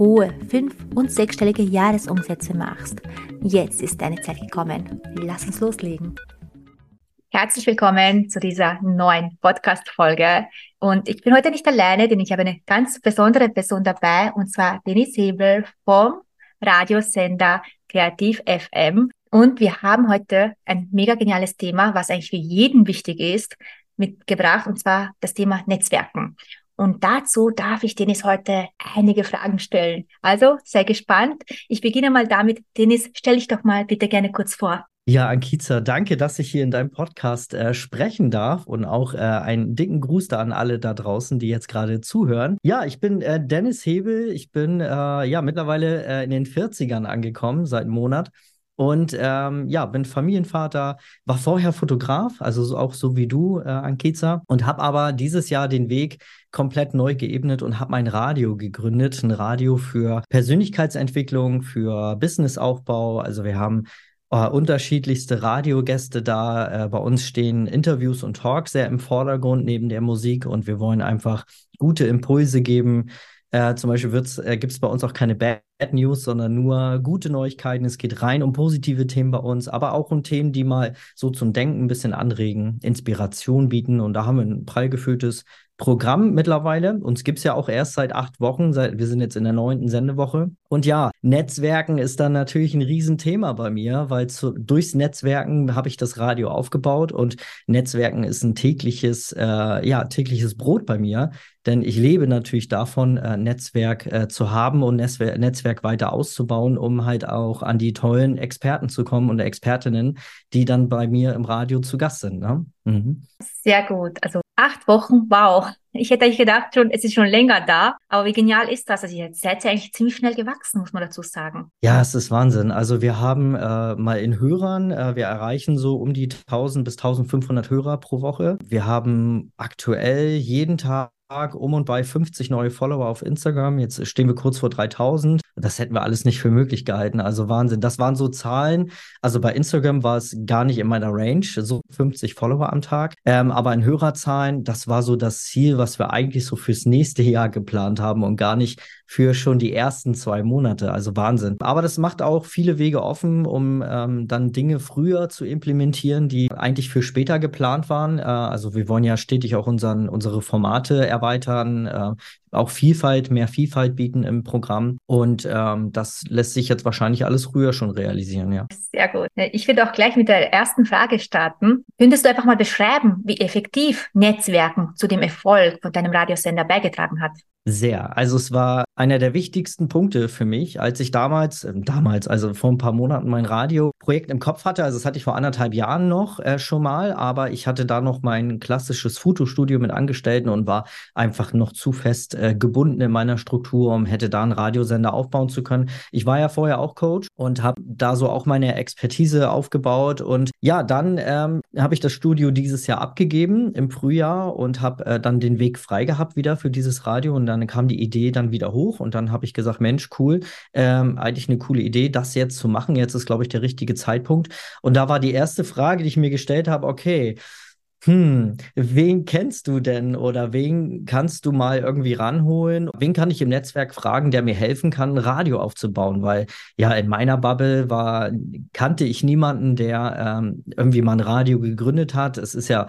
hohe fünf- und sechsstellige Jahresumsätze machst. Jetzt ist deine Zeit gekommen. Lass uns loslegen. Herzlich willkommen zu dieser neuen Podcast-Folge. Und ich bin heute nicht alleine, denn ich habe eine ganz besondere Person dabei, und zwar Denise Hebel vom Radiosender Kreativ FM. Und wir haben heute ein mega geniales Thema, was eigentlich für jeden wichtig ist, mitgebracht, und zwar das Thema Netzwerken. Und dazu darf ich Dennis heute einige Fragen stellen. Also sei gespannt. Ich beginne mal damit. Dennis, stell dich doch mal bitte gerne kurz vor. Ja, Ankiza, danke, dass ich hier in deinem Podcast äh, sprechen darf und auch äh, einen dicken Gruß da an alle da draußen, die jetzt gerade zuhören. Ja, ich bin äh, Dennis Hebel. Ich bin äh, ja mittlerweile äh, in den 40ern angekommen, seit einem Monat. Und ähm, ja, bin Familienvater, war vorher Fotograf, also so, auch so wie du, äh, Ankiza, und habe aber dieses Jahr den Weg komplett neu geebnet und habe mein Radio gegründet. Ein Radio für Persönlichkeitsentwicklung, für Businessaufbau. Also wir haben äh, unterschiedlichste Radiogäste da. Äh, bei uns stehen Interviews und Talks sehr im Vordergrund neben der Musik und wir wollen einfach gute Impulse geben, äh, zum Beispiel äh, gibt es bei uns auch keine Bad News, sondern nur gute Neuigkeiten. Es geht rein um positive Themen bei uns, aber auch um Themen, die mal so zum Denken ein bisschen anregen, Inspiration bieten. Und da haben wir ein prall gefülltes Programm mittlerweile. Uns gibt es ja auch erst seit acht Wochen. Seit, wir sind jetzt in der neunten Sendewoche. Und ja, Netzwerken ist dann natürlich ein Riesenthema bei mir, weil zu, durchs Netzwerken habe ich das Radio aufgebaut und Netzwerken ist ein tägliches, äh, ja, tägliches Brot bei mir. Denn ich lebe natürlich davon, äh, Netzwerk äh, zu haben und Netzwer Netzwerk weiter auszubauen, um halt auch an die tollen Experten zu kommen und Expertinnen, die dann bei mir im Radio zu Gast sind. Ne? Mhm. Sehr gut. Also acht Wochen, wow. Ich hätte eigentlich gedacht, es ist schon länger da. Aber wie genial ist das? Also ihr seid ja eigentlich ziemlich schnell gewachsen, muss man dazu sagen. Ja, es ist Wahnsinn. Also wir haben äh, mal in Hörern, äh, wir erreichen so um die 1000 bis 1500 Hörer pro Woche. Wir haben aktuell jeden Tag um und bei 50 neue Follower auf Instagram. Jetzt stehen wir kurz vor 3000. Das hätten wir alles nicht für möglich gehalten. Also Wahnsinn. Das waren so Zahlen. Also bei Instagram war es gar nicht in meiner Range, so 50 Follower am Tag. Ähm, aber in Hörerzahlen, das war so das Ziel, was wir eigentlich so fürs nächste Jahr geplant haben und gar nicht für schon die ersten zwei Monate. Also Wahnsinn. Aber das macht auch viele Wege offen, um ähm, dann Dinge früher zu implementieren, die eigentlich für später geplant waren. Äh, also wir wollen ja stetig auch unseren, unsere Formate erweitern, äh, auch Vielfalt, mehr Vielfalt bieten im Programm. Und ähm, das lässt sich jetzt wahrscheinlich alles früher schon realisieren, ja. Sehr gut. Ich würde auch gleich mit der ersten Frage starten. Könntest du einfach mal beschreiben, wie effektiv Netzwerken zu dem Erfolg von deinem Radiosender beigetragen hat? Sehr. Also es war einer der wichtigsten Punkte für mich, als ich damals, äh, damals, also vor ein paar Monaten mein Radioprojekt im Kopf hatte. Also das hatte ich vor anderthalb Jahren noch äh, schon mal, aber ich hatte da noch mein klassisches Fotostudio mit Angestellten und war einfach noch zu fest äh, gebunden in meiner Struktur, um hätte da einen Radiosender aufbauen zu können. Ich war ja vorher auch Coach und habe da so auch meine Expertise aufgebaut. Und ja, dann ähm, habe ich das Studio dieses Jahr abgegeben im Frühjahr und habe äh, dann den Weg frei gehabt wieder für dieses Radio und dann kam die Idee dann wieder hoch und dann habe ich gesagt, Mensch, cool, ähm, eigentlich eine coole Idee, das jetzt zu machen. Jetzt ist, glaube ich, der richtige Zeitpunkt. Und da war die erste Frage, die ich mir gestellt habe, okay, hm, wen kennst du denn oder wen kannst du mal irgendwie ranholen? Wen kann ich im Netzwerk fragen, der mir helfen kann, ein Radio aufzubauen? Weil ja, in meiner Bubble war, kannte ich niemanden, der ähm, irgendwie mal ein Radio gegründet hat. Es ist ja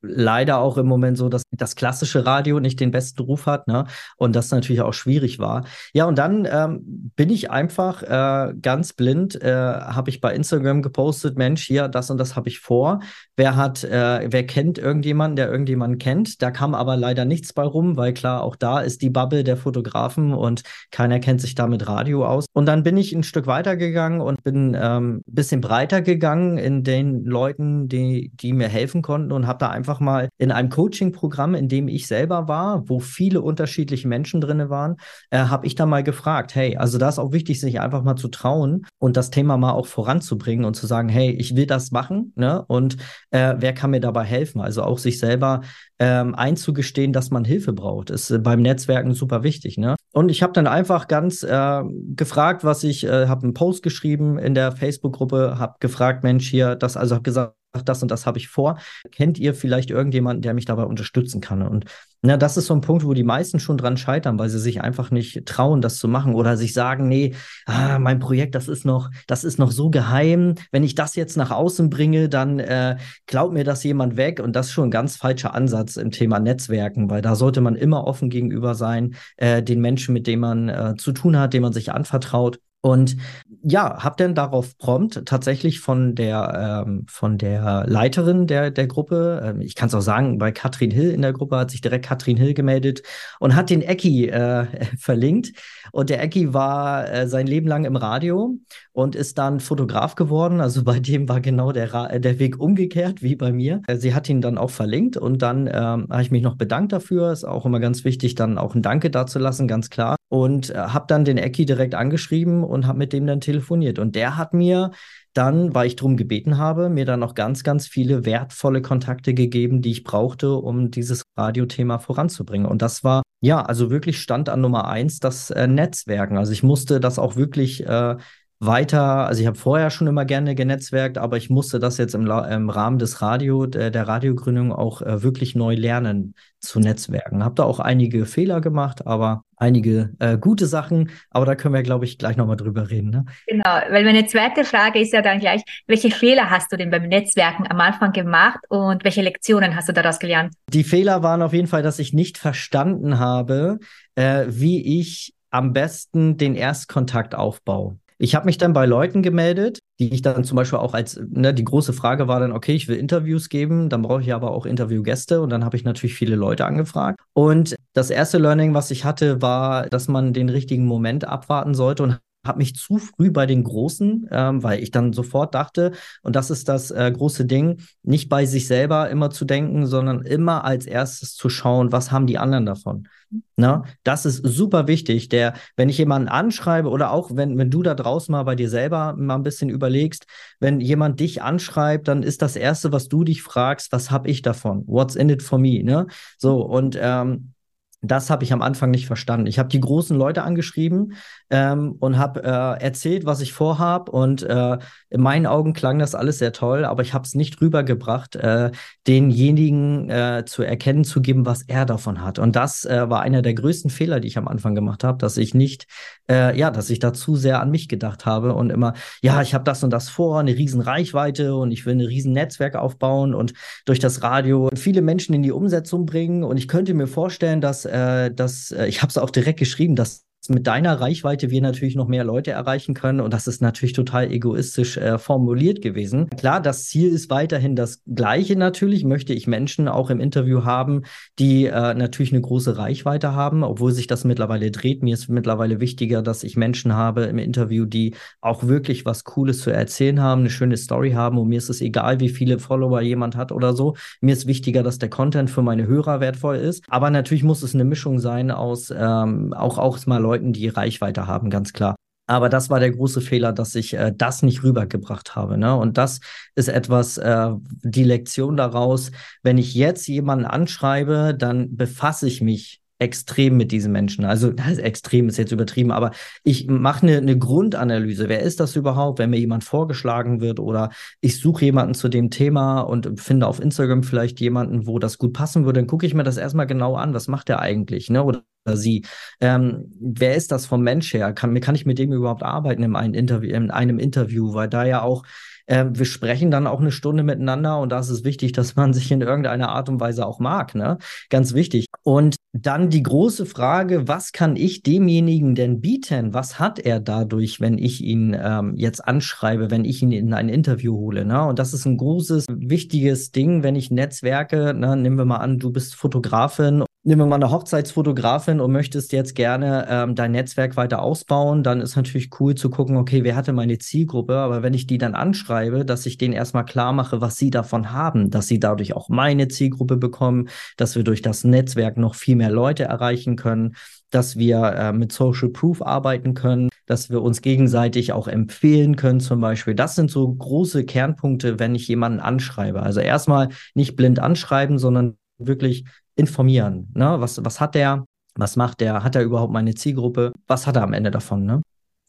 leider auch im Moment so, dass das klassische Radio nicht den besten Ruf hat, ne? Und das natürlich auch schwierig war. Ja, und dann ähm, bin ich einfach äh, ganz blind, äh, habe ich bei Instagram gepostet, Mensch, hier, das und das habe ich vor. Wer hat, äh, wer kennt irgendjemanden, der irgendjemanden kennt? Da kam aber leider nichts bei rum, weil klar, auch da ist die Bubble der Fotografen und keiner kennt sich da mit Radio aus. Und dann bin ich ein Stück weiter gegangen und bin ein ähm, bisschen breiter gegangen in den Leuten, die, die mir helfen konnten und habe da einfach einfach mal in einem Coaching-Programm, in dem ich selber war, wo viele unterschiedliche Menschen drin waren, äh, habe ich da mal gefragt, hey, also da ist auch wichtig, sich einfach mal zu trauen und das Thema mal auch voranzubringen und zu sagen, hey, ich will das machen, ne? Und äh, wer kann mir dabei helfen? Also auch sich selber ähm, einzugestehen, dass man Hilfe braucht, ist äh, beim Netzwerken super wichtig. Ne? Und ich habe dann einfach ganz äh, gefragt, was ich, äh, habe einen Post geschrieben in der Facebook-Gruppe, habe gefragt, Mensch, hier, das, also habe gesagt, das und das habe ich vor. Kennt ihr vielleicht irgendjemanden, der mich dabei unterstützen kann? Und na, das ist so ein Punkt, wo die meisten schon dran scheitern, weil sie sich einfach nicht trauen, das zu machen oder sich sagen, nee, ah, mein Projekt, das ist noch, das ist noch so geheim. Wenn ich das jetzt nach außen bringe, dann äh, klaut mir das jemand weg. Und das ist schon ein ganz falscher Ansatz im Thema Netzwerken, weil da sollte man immer offen gegenüber sein, äh, den Menschen, mit denen man äh, zu tun hat, denen man sich anvertraut. Und ja, habe dann darauf prompt tatsächlich von der ähm, von der Leiterin der der Gruppe, ähm, ich kann es auch sagen, bei Katrin Hill in der Gruppe hat sich direkt Katrin Hill gemeldet und hat den Ecki äh, verlinkt. Und der Ecki war äh, sein Leben lang im Radio und ist dann Fotograf geworden. Also bei dem war genau der Ra der Weg umgekehrt wie bei mir. Äh, sie hat ihn dann auch verlinkt und dann ähm, habe ich mich noch bedankt dafür. Ist auch immer ganz wichtig, dann auch ein Danke dazulassen, ganz klar. Und äh, habe dann den Ecki direkt angeschrieben und habe mit dem dann telefoniert. Und der hat mir dann, weil ich darum gebeten habe, mir dann noch ganz, ganz viele wertvolle Kontakte gegeben, die ich brauchte, um dieses Radiothema voranzubringen. Und das war, ja, also wirklich stand an Nummer eins das äh, Netzwerken. Also ich musste das auch wirklich äh, weiter, also ich habe vorher schon immer gerne genetzwerkt, aber ich musste das jetzt im, im Rahmen des Radio, der, der Radiogründung auch äh, wirklich neu lernen zu netzwerken. Habe da auch einige Fehler gemacht, aber einige äh, gute Sachen, aber da können wir, glaube ich, gleich nochmal drüber reden. Ne? Genau, weil meine zweite Frage ist ja dann gleich, welche Fehler hast du denn beim Netzwerken am Anfang gemacht und welche Lektionen hast du daraus gelernt? Die Fehler waren auf jeden Fall, dass ich nicht verstanden habe, äh, wie ich am besten den Erstkontakt aufbaue. Ich habe mich dann bei Leuten gemeldet, die ich dann zum Beispiel auch als, ne, die große Frage war dann, okay, ich will Interviews geben, dann brauche ich aber auch Interviewgäste und dann habe ich natürlich viele Leute angefragt. Und das erste Learning, was ich hatte, war, dass man den richtigen Moment abwarten sollte und habe mich zu früh bei den Großen, ähm, weil ich dann sofort dachte, und das ist das äh, große Ding, nicht bei sich selber immer zu denken, sondern immer als erstes zu schauen, was haben die anderen davon. Na, das ist super wichtig. Der, wenn ich jemanden anschreibe oder auch wenn, wenn du da draußen mal bei dir selber mal ein bisschen überlegst, wenn jemand dich anschreibt, dann ist das Erste, was du dich fragst, was habe ich davon? What's in it for me? Ne? So, und ähm, das habe ich am Anfang nicht verstanden. Ich habe die großen Leute angeschrieben ähm, und habe äh, erzählt, was ich vorhab. Und äh, in meinen Augen klang das alles sehr toll, aber ich habe es nicht rübergebracht, äh, denjenigen äh, zu erkennen zu geben, was er davon hat. Und das äh, war einer der größten Fehler, die ich am Anfang gemacht habe, dass ich nicht, äh, ja, dass ich da zu sehr an mich gedacht habe und immer, ja, ich habe das und das vor, eine riesen Reichweite und ich will ein riesen Netzwerk aufbauen und durch das Radio viele Menschen in die Umsetzung bringen. Und ich könnte mir vorstellen, dass äh, dass äh, ich habe es auch direkt geschrieben, dass mit deiner Reichweite wir natürlich noch mehr Leute erreichen können. Und das ist natürlich total egoistisch äh, formuliert gewesen. Klar, das Ziel ist weiterhin das gleiche natürlich. Möchte ich Menschen auch im Interview haben, die äh, natürlich eine große Reichweite haben, obwohl sich das mittlerweile dreht. Mir ist mittlerweile wichtiger, dass ich Menschen habe im Interview, die auch wirklich was Cooles zu erzählen haben, eine schöne Story haben. Und mir ist es egal, wie viele Follower jemand hat oder so. Mir ist wichtiger, dass der Content für meine Hörer wertvoll ist. Aber natürlich muss es eine Mischung sein aus ähm, auch, auch mal Leuten, die Reichweite haben, ganz klar. Aber das war der große Fehler, dass ich äh, das nicht rübergebracht habe. Ne? Und das ist etwas, äh, die Lektion daraus, wenn ich jetzt jemanden anschreibe, dann befasse ich mich extrem mit diesen Menschen. Also extrem ist jetzt übertrieben, aber ich mache eine, eine Grundanalyse. Wer ist das überhaupt, wenn mir jemand vorgeschlagen wird oder ich suche jemanden zu dem Thema und finde auf Instagram vielleicht jemanden, wo das gut passen würde, dann gucke ich mir das erstmal genau an. Was macht der eigentlich? Ne? Oder sie. Ähm, wer ist das vom Mensch her? Kann, kann ich mit dem überhaupt arbeiten in einem Interview, in einem Interview? Weil da ja auch äh, wir sprechen dann auch eine Stunde miteinander und da ist es wichtig, dass man sich in irgendeiner Art und Weise auch mag, ne? Ganz wichtig. Und dann die große Frage, was kann ich demjenigen denn bieten? Was hat er dadurch, wenn ich ihn ähm, jetzt anschreibe, wenn ich ihn in ein Interview hole? Ne? Und das ist ein großes, wichtiges Ding, wenn ich Netzwerke, ne, nehmen wir mal an, du bist Fotografin Nehmen wir mal eine Hochzeitsfotografin und möchtest jetzt gerne ähm, dein Netzwerk weiter ausbauen, dann ist natürlich cool zu gucken, okay, wer hatte meine Zielgruppe, aber wenn ich die dann anschreibe, dass ich denen erstmal klar mache, was sie davon haben, dass sie dadurch auch meine Zielgruppe bekommen, dass wir durch das Netzwerk noch viel mehr Leute erreichen können, dass wir äh, mit Social Proof arbeiten können, dass wir uns gegenseitig auch empfehlen können zum Beispiel. Das sind so große Kernpunkte, wenn ich jemanden anschreibe. Also erstmal nicht blind anschreiben, sondern wirklich informieren. Ne? Was, was hat der? Was macht der? Hat er überhaupt meine Zielgruppe? Was hat er am Ende davon? Ne?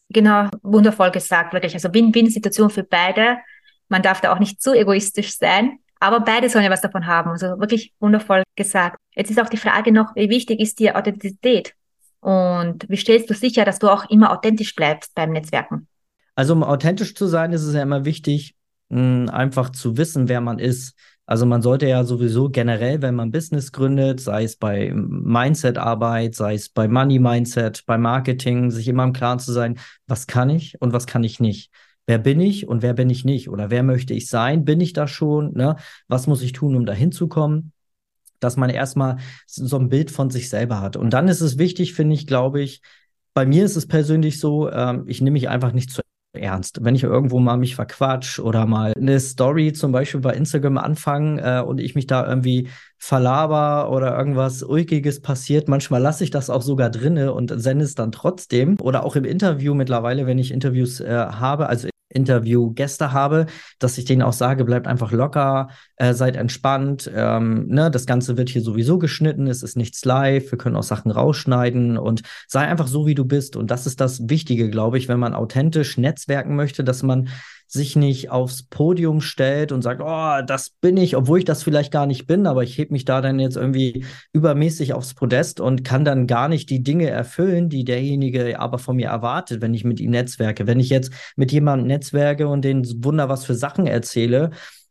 Genau, wundervoll gesagt, wirklich. Also Win-Win-Situation für beide. Man darf da auch nicht zu egoistisch sein, aber beide sollen ja was davon haben. Also wirklich wundervoll gesagt. Jetzt ist auch die Frage noch, wie wichtig ist dir Authentizität? Und wie stellst du sicher, dass du auch immer authentisch bleibst beim Netzwerken? Also um authentisch zu sein, ist es ja immer wichtig, mh, einfach zu wissen, wer man ist. Also man sollte ja sowieso generell, wenn man Business gründet, sei es bei Mindset-Arbeit, sei es bei Money-Mindset, bei Marketing, sich immer im Klaren zu sein, was kann ich und was kann ich nicht. Wer bin ich und wer bin ich nicht? Oder wer möchte ich sein? Bin ich da schon? Ne? Was muss ich tun, um da hinzukommen? Dass man erstmal so ein Bild von sich selber hat. Und dann ist es wichtig, finde ich, glaube ich, bei mir ist es persönlich so, ähm, ich nehme mich einfach nicht zu ernst. Wenn ich irgendwo mal mich verquatsch oder mal eine Story zum Beispiel bei Instagram anfange äh, und ich mich da irgendwie verlaber oder irgendwas Ulkiges passiert, manchmal lasse ich das auch sogar drinne und sende es dann trotzdem. Oder auch im Interview mittlerweile, wenn ich Interviews äh, habe, also Interviewgäste habe, dass ich denen auch sage, bleibt einfach locker, äh, seid entspannt. Ähm, ne, das Ganze wird hier sowieso geschnitten, es ist nichts live, wir können auch Sachen rausschneiden und sei einfach so, wie du bist. Und das ist das Wichtige, glaube ich, wenn man authentisch netzwerken möchte, dass man sich nicht aufs Podium stellt und sagt, oh, das bin ich, obwohl ich das vielleicht gar nicht bin, aber ich heb mich da dann jetzt irgendwie übermäßig aufs Podest und kann dann gar nicht die Dinge erfüllen, die derjenige aber von mir erwartet, wenn ich mit ihm netzwerke. Wenn ich jetzt mit jemandem netzwerke und den Wunder was für Sachen erzähle,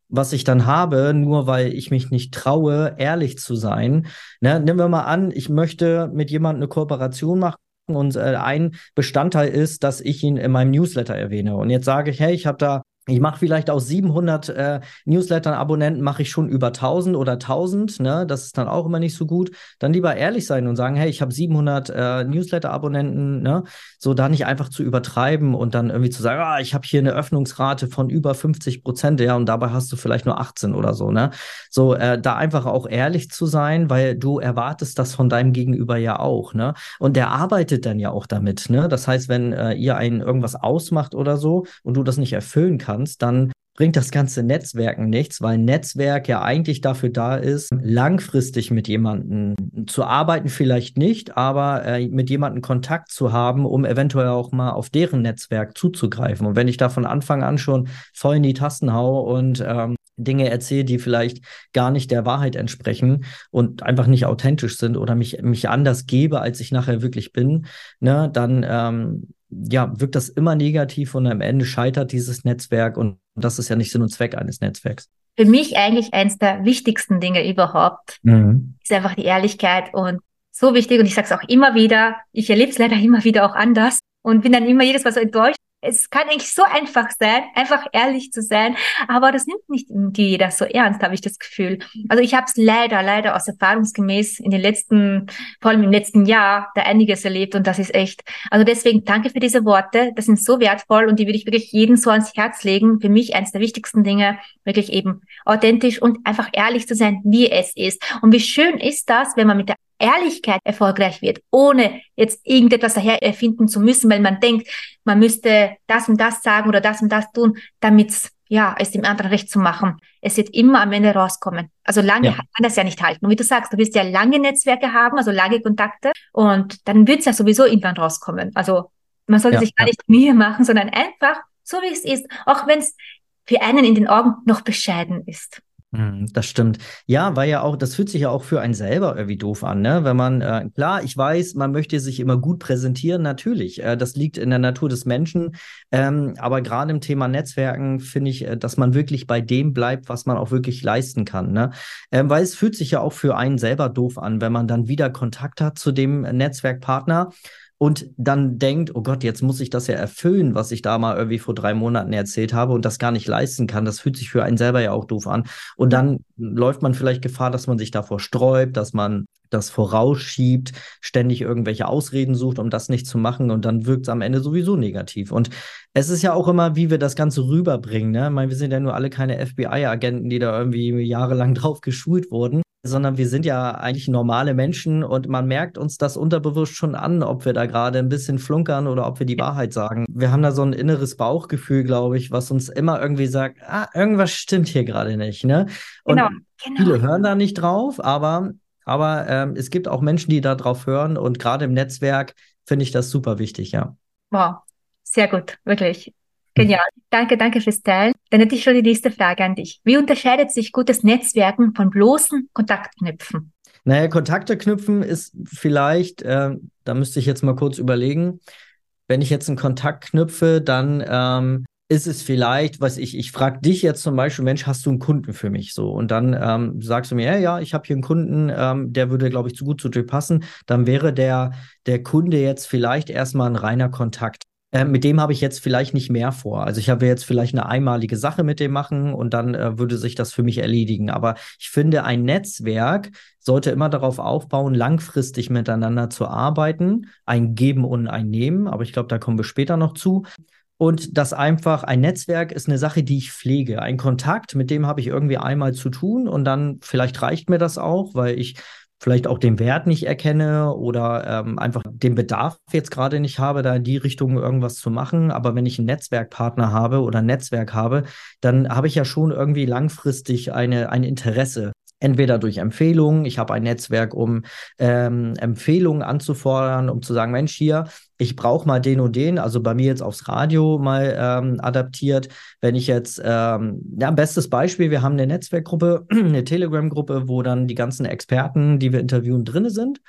was ich dann habe, nur weil ich mich nicht traue, ehrlich zu sein. Ne, nehmen wir mal an, ich möchte mit jemandem eine Kooperation machen und äh, ein Bestandteil ist, dass ich ihn in meinem Newsletter erwähne. Und jetzt sage ich, hey, ich habe da ich mache vielleicht aus 700 äh, Newsletter-Abonnenten mache ich schon über 1000 oder 1000. Ne? Das ist dann auch immer nicht so gut. Dann lieber ehrlich sein und sagen, hey, ich habe 700 äh, Newsletter-Abonnenten. Ne? So da nicht einfach zu übertreiben und dann irgendwie zu sagen, ah, ich habe hier eine Öffnungsrate von über 50 Prozent, ja, und dabei hast du vielleicht nur 18 oder so. Ne? So äh, da einfach auch ehrlich zu sein, weil du erwartest das von deinem Gegenüber ja auch. Ne? Und der arbeitet dann ja auch damit. Ne? Das heißt, wenn äh, ihr einen irgendwas ausmacht oder so und du das nicht erfüllen kannst, kannst, dann bringt das ganze Netzwerken nichts, weil Netzwerk ja eigentlich dafür da ist, langfristig mit jemandem zu arbeiten, vielleicht nicht, aber äh, mit jemandem Kontakt zu haben, um eventuell auch mal auf deren Netzwerk zuzugreifen. Und wenn ich da von Anfang an schon voll in die Tasten haue und ähm, Dinge erzähle, die vielleicht gar nicht der Wahrheit entsprechen und einfach nicht authentisch sind oder mich, mich anders gebe, als ich nachher wirklich bin, ne, dann ähm, ja, wirkt das immer negativ und am Ende scheitert dieses Netzwerk und das ist ja nicht Sinn und Zweck eines Netzwerks. Für mich eigentlich eines der wichtigsten Dinge überhaupt mhm. ist einfach die Ehrlichkeit und so wichtig und ich sage es auch immer wieder, ich erlebe es leider immer wieder auch anders und bin dann immer jedes Mal so enttäuscht, es kann eigentlich so einfach sein, einfach ehrlich zu sein, aber das nimmt nicht jeder so ernst, habe ich das Gefühl. Also ich habe es leider, leider aus erfahrungsgemäß in den letzten, vor allem im letzten Jahr, da einiges erlebt und das ist echt. Also deswegen danke für diese Worte, das sind so wertvoll und die würde ich wirklich jedem so ans Herz legen. Für mich eines der wichtigsten Dinge, wirklich eben authentisch und einfach ehrlich zu sein, wie es ist. Und wie schön ist das, wenn man mit der Ehrlichkeit erfolgreich wird, ohne jetzt irgendetwas daher erfinden zu müssen, weil man denkt, man müsste das und das sagen oder das und das tun, damit ja, es dem anderen recht zu machen. Es wird immer am Ende rauskommen. Also lange ja. kann das ja nicht halten. Und wie du sagst, du wirst ja lange Netzwerke haben, also lange Kontakte und dann wird es ja sowieso irgendwann rauskommen. Also man sollte ja, sich gar nicht Mühe machen, sondern einfach so wie es ist, auch wenn es für einen in den Augen noch bescheiden ist. Hm, das stimmt. Ja, weil ja auch, das fühlt sich ja auch für einen selber irgendwie doof an, ne? Wenn man, äh, klar, ich weiß, man möchte sich immer gut präsentieren, natürlich. Äh, das liegt in der Natur des Menschen. Ähm, aber gerade im Thema Netzwerken finde ich, äh, dass man wirklich bei dem bleibt, was man auch wirklich leisten kann, ne? Ähm, weil es fühlt sich ja auch für einen selber doof an, wenn man dann wieder Kontakt hat zu dem Netzwerkpartner und dann denkt, oh Gott, jetzt muss ich das ja erfüllen, was ich da mal irgendwie vor drei Monaten erzählt habe und das gar nicht leisten kann. Das fühlt sich für einen selber ja auch doof an. Und dann läuft man vielleicht Gefahr, dass man sich davor sträubt, dass man das vorausschiebt, ständig irgendwelche Ausreden sucht, um das nicht zu machen und dann wirkt es am Ende sowieso negativ. Und es ist ja auch immer, wie wir das Ganze rüberbringen. Ne? Ich meine, wir sind ja nur alle keine FBI-Agenten, die da irgendwie jahrelang drauf geschult wurden sondern wir sind ja eigentlich normale Menschen und man merkt uns das unterbewusst schon an, ob wir da gerade ein bisschen flunkern oder ob wir die Wahrheit sagen. Wir haben da so ein inneres Bauchgefühl, glaube ich, was uns immer irgendwie sagt, ah, irgendwas stimmt hier gerade nicht. Ne? Und genau, genau. viele hören da nicht drauf, aber, aber ähm, es gibt auch Menschen, die da drauf hören und gerade im Netzwerk finde ich das super wichtig, ja. Wow, sehr gut, wirklich. Genial. Danke, danke fürs Teilen. Dann hätte ich schon die nächste Frage an dich. Wie unterscheidet sich gutes Netzwerken von bloßen Kontaktknüpfen? Naja, Kontakte knüpfen ist vielleicht, äh, da müsste ich jetzt mal kurz überlegen, wenn ich jetzt einen Kontakt knüpfe, dann ähm, ist es vielleicht, was ich, ich frage dich jetzt zum Beispiel, Mensch, hast du einen Kunden für mich? So, und dann ähm, sagst du mir, ja, ja, ich habe hier einen Kunden, ähm, der würde, glaube ich, zu gut zu dir passen. Dann wäre der, der Kunde jetzt vielleicht erstmal ein reiner Kontakt. Äh, mit dem habe ich jetzt vielleicht nicht mehr vor. Also ich habe jetzt vielleicht eine einmalige Sache mit dem machen und dann äh, würde sich das für mich erledigen. Aber ich finde, ein Netzwerk sollte immer darauf aufbauen, langfristig miteinander zu arbeiten, ein Geben und ein Nehmen. Aber ich glaube, da kommen wir später noch zu. Und das einfach, ein Netzwerk ist eine Sache, die ich pflege. Ein Kontakt, mit dem habe ich irgendwie einmal zu tun und dann vielleicht reicht mir das auch, weil ich vielleicht auch den Wert nicht erkenne oder ähm, einfach den Bedarf jetzt gerade nicht habe, da in die Richtung irgendwas zu machen. Aber wenn ich einen Netzwerkpartner habe oder ein Netzwerk habe, dann habe ich ja schon irgendwie langfristig eine, ein Interesse entweder durch Empfehlungen, ich habe ein Netzwerk, um ähm, Empfehlungen anzufordern, um zu sagen, Mensch, hier, ich brauche mal den und den, also bei mir jetzt aufs Radio mal ähm, adaptiert. Wenn ich jetzt, ähm, ja, bestes Beispiel, wir haben eine Netzwerkgruppe, eine Telegram-Gruppe, wo dann die ganzen Experten, die wir interviewen, drin sind.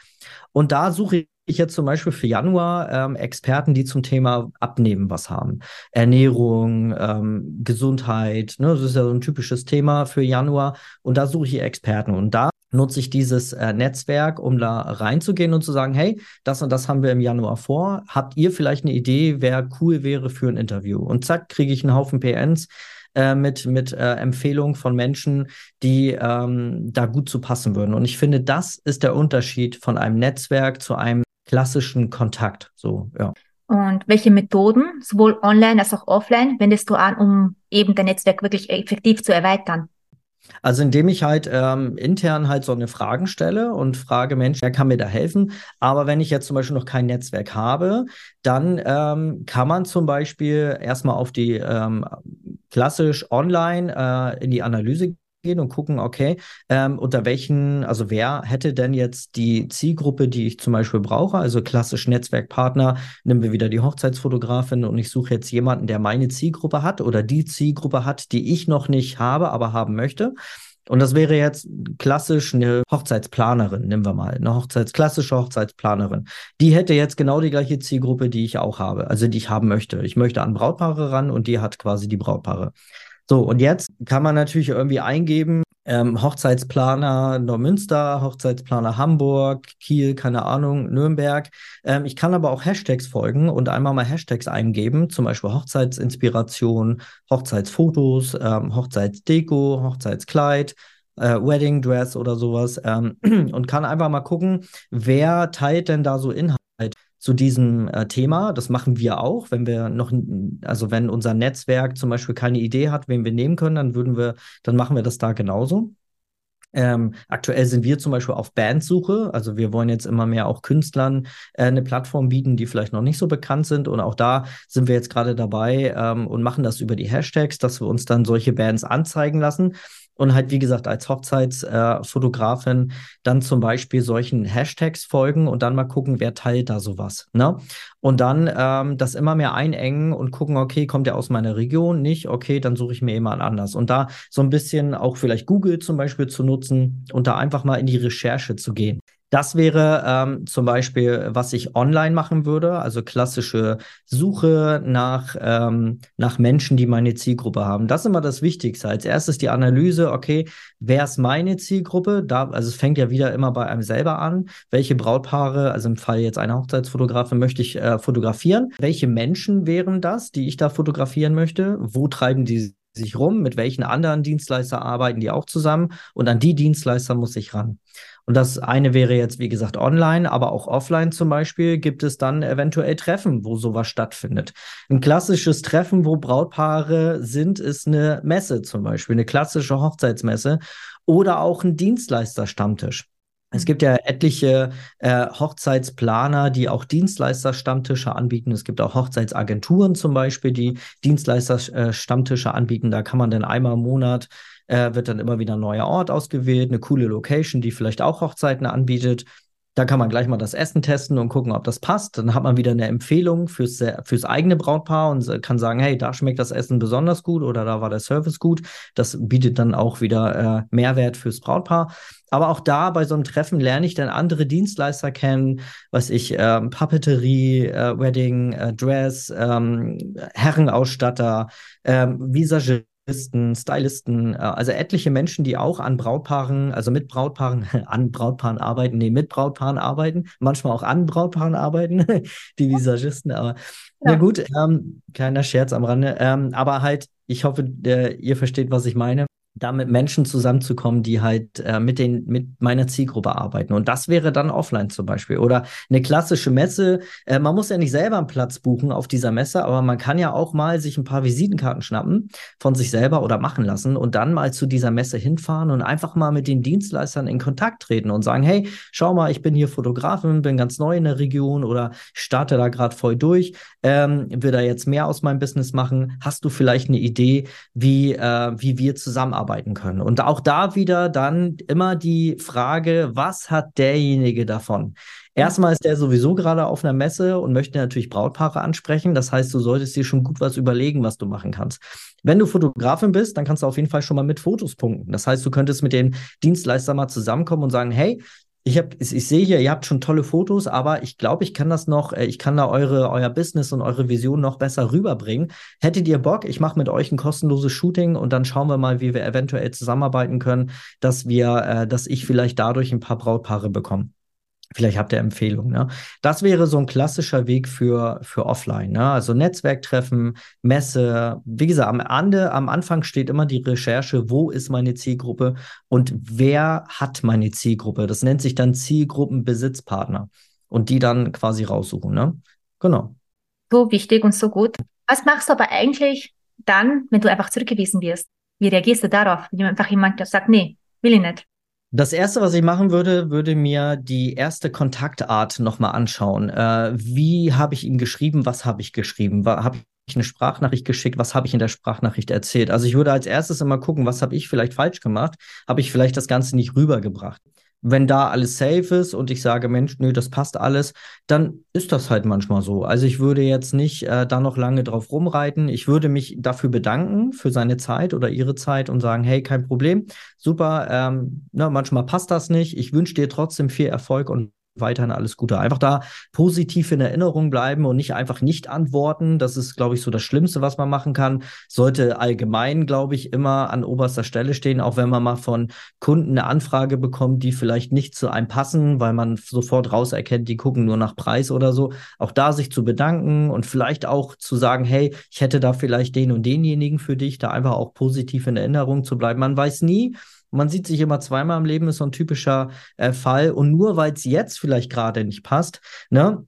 Und da suche ich jetzt zum Beispiel für Januar ähm, Experten, die zum Thema Abnehmen was haben. Ernährung, ähm, Gesundheit, ne? das ist ja so ein typisches Thema für Januar. Und da suche ich Experten. Und da nutze ich dieses äh, Netzwerk, um da reinzugehen und zu sagen, hey, das und das haben wir im Januar vor. Habt ihr vielleicht eine Idee, wer cool wäre für ein Interview? Und zack, kriege ich einen Haufen PNs äh, mit, mit äh, Empfehlungen von Menschen, die ähm, da gut zu passen würden. Und ich finde, das ist der Unterschied von einem Netzwerk zu einem klassischen Kontakt. So, ja. Und welche Methoden, sowohl online als auch offline, wendest du an, um eben dein Netzwerk wirklich effektiv zu erweitern? Also indem ich halt ähm, intern halt so eine Fragen stelle und frage, Mensch, wer kann mir da helfen? Aber wenn ich jetzt zum Beispiel noch kein Netzwerk habe, dann ähm, kann man zum Beispiel erstmal auf die ähm, klassisch online äh, in die Analyse gehen und gucken, okay, ähm, unter welchen, also wer hätte denn jetzt die Zielgruppe, die ich zum Beispiel brauche, also klassisch Netzwerkpartner, nehmen wir wieder die Hochzeitsfotografin und ich suche jetzt jemanden, der meine Zielgruppe hat oder die Zielgruppe hat, die ich noch nicht habe, aber haben möchte. Und das wäre jetzt klassisch eine Hochzeitsplanerin, nehmen wir mal, eine Hochzeits, klassische Hochzeitsplanerin. Die hätte jetzt genau die gleiche Zielgruppe, die ich auch habe, also die ich haben möchte. Ich möchte an Brautpaare ran und die hat quasi die Brautpaare. So, und jetzt kann man natürlich irgendwie eingeben, ähm, Hochzeitsplaner Neumünster, Hochzeitsplaner Hamburg, Kiel, keine Ahnung, Nürnberg. Ähm, ich kann aber auch Hashtags folgen und einmal mal Hashtags eingeben, zum Beispiel Hochzeitsinspiration, Hochzeitsfotos, ähm, Hochzeitsdeko, Hochzeitskleid, äh, Wedding Dress oder sowas ähm, und kann einfach mal gucken, wer teilt denn da so Inhalt zu diesem äh, Thema. Das machen wir auch, wenn wir noch, also wenn unser Netzwerk zum Beispiel keine Idee hat, wen wir nehmen können, dann würden wir, dann machen wir das da genauso. Ähm, aktuell sind wir zum Beispiel auf Bandsuche. Also wir wollen jetzt immer mehr auch Künstlern äh, eine Plattform bieten, die vielleicht noch nicht so bekannt sind. Und auch da sind wir jetzt gerade dabei ähm, und machen das über die Hashtags, dass wir uns dann solche Bands anzeigen lassen und halt, wie gesagt, als Hochzeitsfotografin dann zum Beispiel solchen Hashtags folgen und dann mal gucken, wer teilt da sowas. Ne? Und dann ähm, das immer mehr einengen und gucken, okay, kommt der aus meiner Region? Nicht, okay, dann suche ich mir jemand anders. Und da so ein bisschen auch vielleicht Google zum Beispiel zu nutzen und da einfach mal in die Recherche zu gehen. Das wäre ähm, zum Beispiel, was ich online machen würde, also klassische Suche nach, ähm, nach Menschen, die meine Zielgruppe haben. Das ist immer das Wichtigste. Als erstes die Analyse, okay, wer ist meine Zielgruppe? Da, also es fängt ja wieder immer bei einem selber an. Welche Brautpaare, also im Fall jetzt einer Hochzeitsfotografin, möchte ich äh, fotografieren? Welche Menschen wären das, die ich da fotografieren möchte? Wo treiben die sich rum? Mit welchen anderen Dienstleister arbeiten die auch zusammen? Und an die Dienstleister muss ich ran. Und das eine wäre jetzt, wie gesagt, online, aber auch offline zum Beispiel gibt es dann eventuell Treffen, wo sowas stattfindet. Ein klassisches Treffen, wo Brautpaare sind, ist eine Messe zum Beispiel, eine klassische Hochzeitsmesse oder auch ein Dienstleisterstammtisch. Es gibt ja etliche äh, Hochzeitsplaner, die auch Dienstleisterstammtische anbieten. Es gibt auch Hochzeitsagenturen zum Beispiel, die Dienstleisterstammtische anbieten. Da kann man dann einmal im Monat äh, wird dann immer wieder ein neuer Ort ausgewählt, eine coole Location, die vielleicht auch Hochzeiten anbietet. Da kann man gleich mal das Essen testen und gucken, ob das passt. Dann hat man wieder eine Empfehlung fürs, fürs eigene Brautpaar und kann sagen, hey, da schmeckt das Essen besonders gut oder da war der Service gut. Das bietet dann auch wieder äh, Mehrwert fürs Brautpaar. Aber auch da bei so einem Treffen lerne ich dann andere Dienstleister kennen, was ich, ähm, Papeterie, äh, Wedding, äh, Dress, ähm, Herrenausstatter, ähm, Visagist Stylisten, äh, also etliche Menschen, die auch an Brautpaaren, also mit Brautpaaren, an Brautpaaren arbeiten, nee, mit Brautpaaren arbeiten, manchmal auch an Brautpaaren arbeiten, die Visagisten, aber ja, ja. gut, ähm, kleiner Scherz am Rande, ähm, aber halt, ich hoffe, äh, ihr versteht, was ich meine da mit Menschen zusammenzukommen, die halt äh, mit, den, mit meiner Zielgruppe arbeiten. Und das wäre dann offline zum Beispiel. Oder eine klassische Messe. Äh, man muss ja nicht selber einen Platz buchen auf dieser Messe, aber man kann ja auch mal sich ein paar Visitenkarten schnappen von sich selber oder machen lassen und dann mal zu dieser Messe hinfahren und einfach mal mit den Dienstleistern in Kontakt treten und sagen, hey, schau mal, ich bin hier Fotografin, bin ganz neu in der Region oder starte da gerade voll durch, ähm, will da jetzt mehr aus meinem Business machen. Hast du vielleicht eine Idee, wie, äh, wie wir zusammenarbeiten? Arbeiten können. Und auch da wieder dann immer die Frage, was hat derjenige davon? Erstmal ist der sowieso gerade auf einer Messe und möchte natürlich Brautpaare ansprechen. Das heißt, du solltest dir schon gut was überlegen, was du machen kannst. Wenn du Fotografin bist, dann kannst du auf jeden Fall schon mal mit Fotos punkten. Das heißt, du könntest mit den Dienstleistern mal zusammenkommen und sagen, hey, ich, hab, ich, ich sehe hier, ihr habt schon tolle Fotos, aber ich glaube, ich kann das noch, äh, ich kann da eure, euer Business und eure Vision noch besser rüberbringen. Hättet ihr Bock, ich mache mit euch ein kostenloses Shooting und dann schauen wir mal, wie wir eventuell zusammenarbeiten können, dass wir, äh, dass ich vielleicht dadurch ein paar Brautpaare bekomme. Vielleicht habt ihr Empfehlungen. Ne? Das wäre so ein klassischer Weg für, für Offline. Ne? Also Netzwerktreffen, Messe. Wie gesagt, am, Ende, am Anfang steht immer die Recherche, wo ist meine Zielgruppe und wer hat meine Zielgruppe. Das nennt sich dann Zielgruppenbesitzpartner. Und die dann quasi raussuchen. Ne? Genau. So wichtig und so gut. Was machst du aber eigentlich dann, wenn du einfach zurückgewiesen wirst? Wie reagierst du darauf, wenn einfach jemand sagt, nee, will ich nicht? Das erste, was ich machen würde, würde mir die erste Kontaktart nochmal anschauen. Äh, wie habe ich ihm geschrieben? Was habe ich geschrieben? Habe ich eine Sprachnachricht geschickt? Was habe ich in der Sprachnachricht erzählt? Also ich würde als erstes immer gucken, was habe ich vielleicht falsch gemacht? Habe ich vielleicht das Ganze nicht rübergebracht? Wenn da alles safe ist und ich sage, Mensch, nö, das passt alles, dann ist das halt manchmal so. Also ich würde jetzt nicht äh, da noch lange drauf rumreiten. Ich würde mich dafür bedanken, für seine Zeit oder ihre Zeit und sagen, hey, kein Problem, super, ähm, ne, manchmal passt das nicht. Ich wünsche dir trotzdem viel Erfolg und weiterhin alles Gute. Einfach da positiv in Erinnerung bleiben und nicht einfach nicht antworten. Das ist, glaube ich, so das Schlimmste, was man machen kann. Sollte allgemein, glaube ich, immer an oberster Stelle stehen, auch wenn man mal von Kunden eine Anfrage bekommt, die vielleicht nicht zu einem passen, weil man sofort rauserkennt, die gucken nur nach Preis oder so. Auch da sich zu bedanken und vielleicht auch zu sagen, hey, ich hätte da vielleicht den und denjenigen für dich, da einfach auch positiv in Erinnerung zu bleiben. Man weiß nie, man sieht sich immer zweimal im Leben, ist so ein typischer äh, Fall. Und nur weil es jetzt vielleicht gerade nicht passt, ne,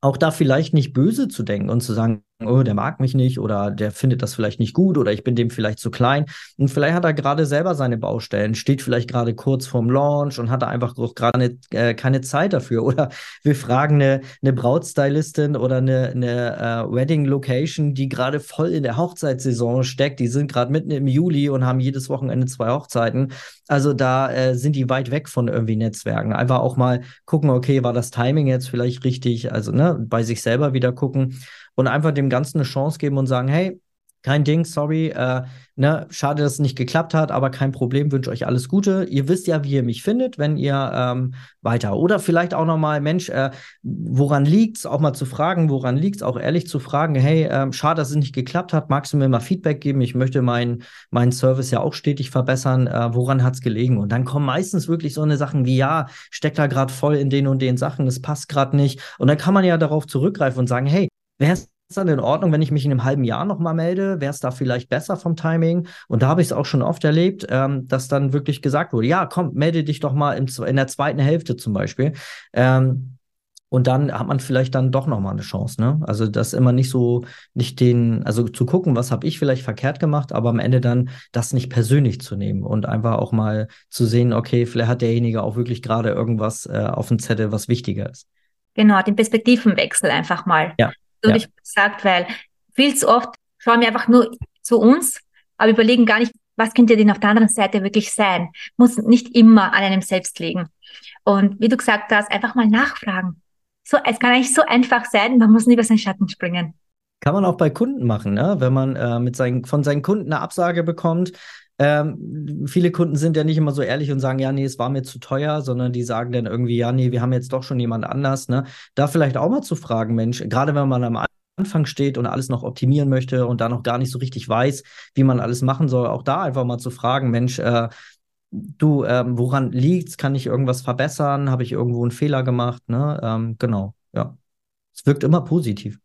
auch da vielleicht nicht böse zu denken und zu sagen, oh, der mag mich nicht oder der findet das vielleicht nicht gut oder ich bin dem vielleicht zu klein. Und vielleicht hat er gerade selber seine Baustellen, steht vielleicht gerade kurz vorm Launch und hat da einfach gerade äh, keine Zeit dafür. Oder wir fragen eine, eine Brautstylistin oder eine, eine äh, Wedding-Location, die gerade voll in der Hochzeitssaison steckt. Die sind gerade mitten im Juli und haben jedes Wochenende zwei Hochzeiten. Also da äh, sind die weit weg von irgendwie Netzwerken. Einfach auch mal gucken, okay, war das Timing jetzt vielleicht richtig? Also ne, bei sich selber wieder gucken und einfach dem Ganzen eine Chance geben und sagen, hey, kein Ding, sorry. Äh, ne, schade, dass es nicht geklappt hat, aber kein Problem, wünsche euch alles Gute. Ihr wisst ja, wie ihr mich findet, wenn ihr ähm, weiter. Oder vielleicht auch nochmal, Mensch, äh, woran liegt's? Auch mal zu fragen, woran liegt's? Auch ehrlich zu fragen, hey, äh, schade, dass es nicht geklappt hat. Magst du mir mal Feedback geben? Ich möchte meinen mein Service ja auch stetig verbessern. Äh, woran hat's gelegen? Und dann kommen meistens wirklich so eine Sachen wie, ja, steckt da gerade voll in den und den Sachen, es passt gerade nicht. Und dann kann man ja darauf zurückgreifen und sagen, hey, ist es dann in Ordnung, wenn ich mich in einem halben Jahr nochmal melde? Wäre es da vielleicht besser vom Timing? Und da habe ich es auch schon oft erlebt, ähm, dass dann wirklich gesagt wurde, ja, komm, melde dich doch mal im, in der zweiten Hälfte zum Beispiel. Ähm, und dann hat man vielleicht dann doch nochmal eine Chance. Ne? Also das immer nicht so, nicht den, also zu gucken, was habe ich vielleicht verkehrt gemacht, aber am Ende dann das nicht persönlich zu nehmen und einfach auch mal zu sehen, okay, vielleicht hat derjenige auch wirklich gerade irgendwas äh, auf dem Zettel, was wichtiger ist. Genau, den Perspektivenwechsel einfach mal. Ja ja. gesagt, weil viel zu oft schauen wir einfach nur zu uns, aber überlegen gar nicht, was könnte denn auf der anderen Seite wirklich sein. Muss nicht immer an einem selbst liegen. Und wie du gesagt hast, einfach mal nachfragen. So, es kann eigentlich so einfach sein, man muss nie über seinen Schatten springen. Kann man auch bei Kunden machen, ne? wenn man äh, mit seinen, von seinen Kunden eine Absage bekommt. Ähm, viele Kunden sind ja nicht immer so ehrlich und sagen, ja, nee, es war mir zu teuer, sondern die sagen dann irgendwie, ja, nee, wir haben jetzt doch schon jemand anders. Ne? Da vielleicht auch mal zu fragen, Mensch, gerade wenn man am Anfang steht und alles noch optimieren möchte und da noch gar nicht so richtig weiß, wie man alles machen soll, auch da einfach mal zu fragen, Mensch, äh, du, ähm, woran liegt's? Kann ich irgendwas verbessern? Habe ich irgendwo einen Fehler gemacht? Ne? Ähm, genau, ja. Es wirkt immer positiv.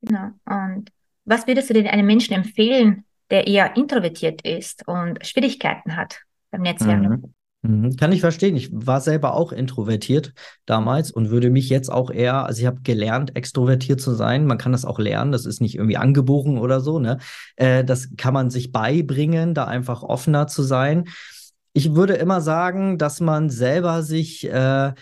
Genau. Und was würdest du denn einem Menschen empfehlen, der eher introvertiert ist und Schwierigkeiten hat beim Netzwerken? Mhm. mhm. Kann ich verstehen. Ich war selber auch introvertiert damals und würde mich jetzt auch eher, also ich habe gelernt, extrovertiert zu sein. Man kann das auch lernen, das ist nicht irgendwie angeboren oder so, ne? Äh, das kann man sich beibringen, da einfach offener zu sein. Ich würde immer sagen, dass man selber sich, äh,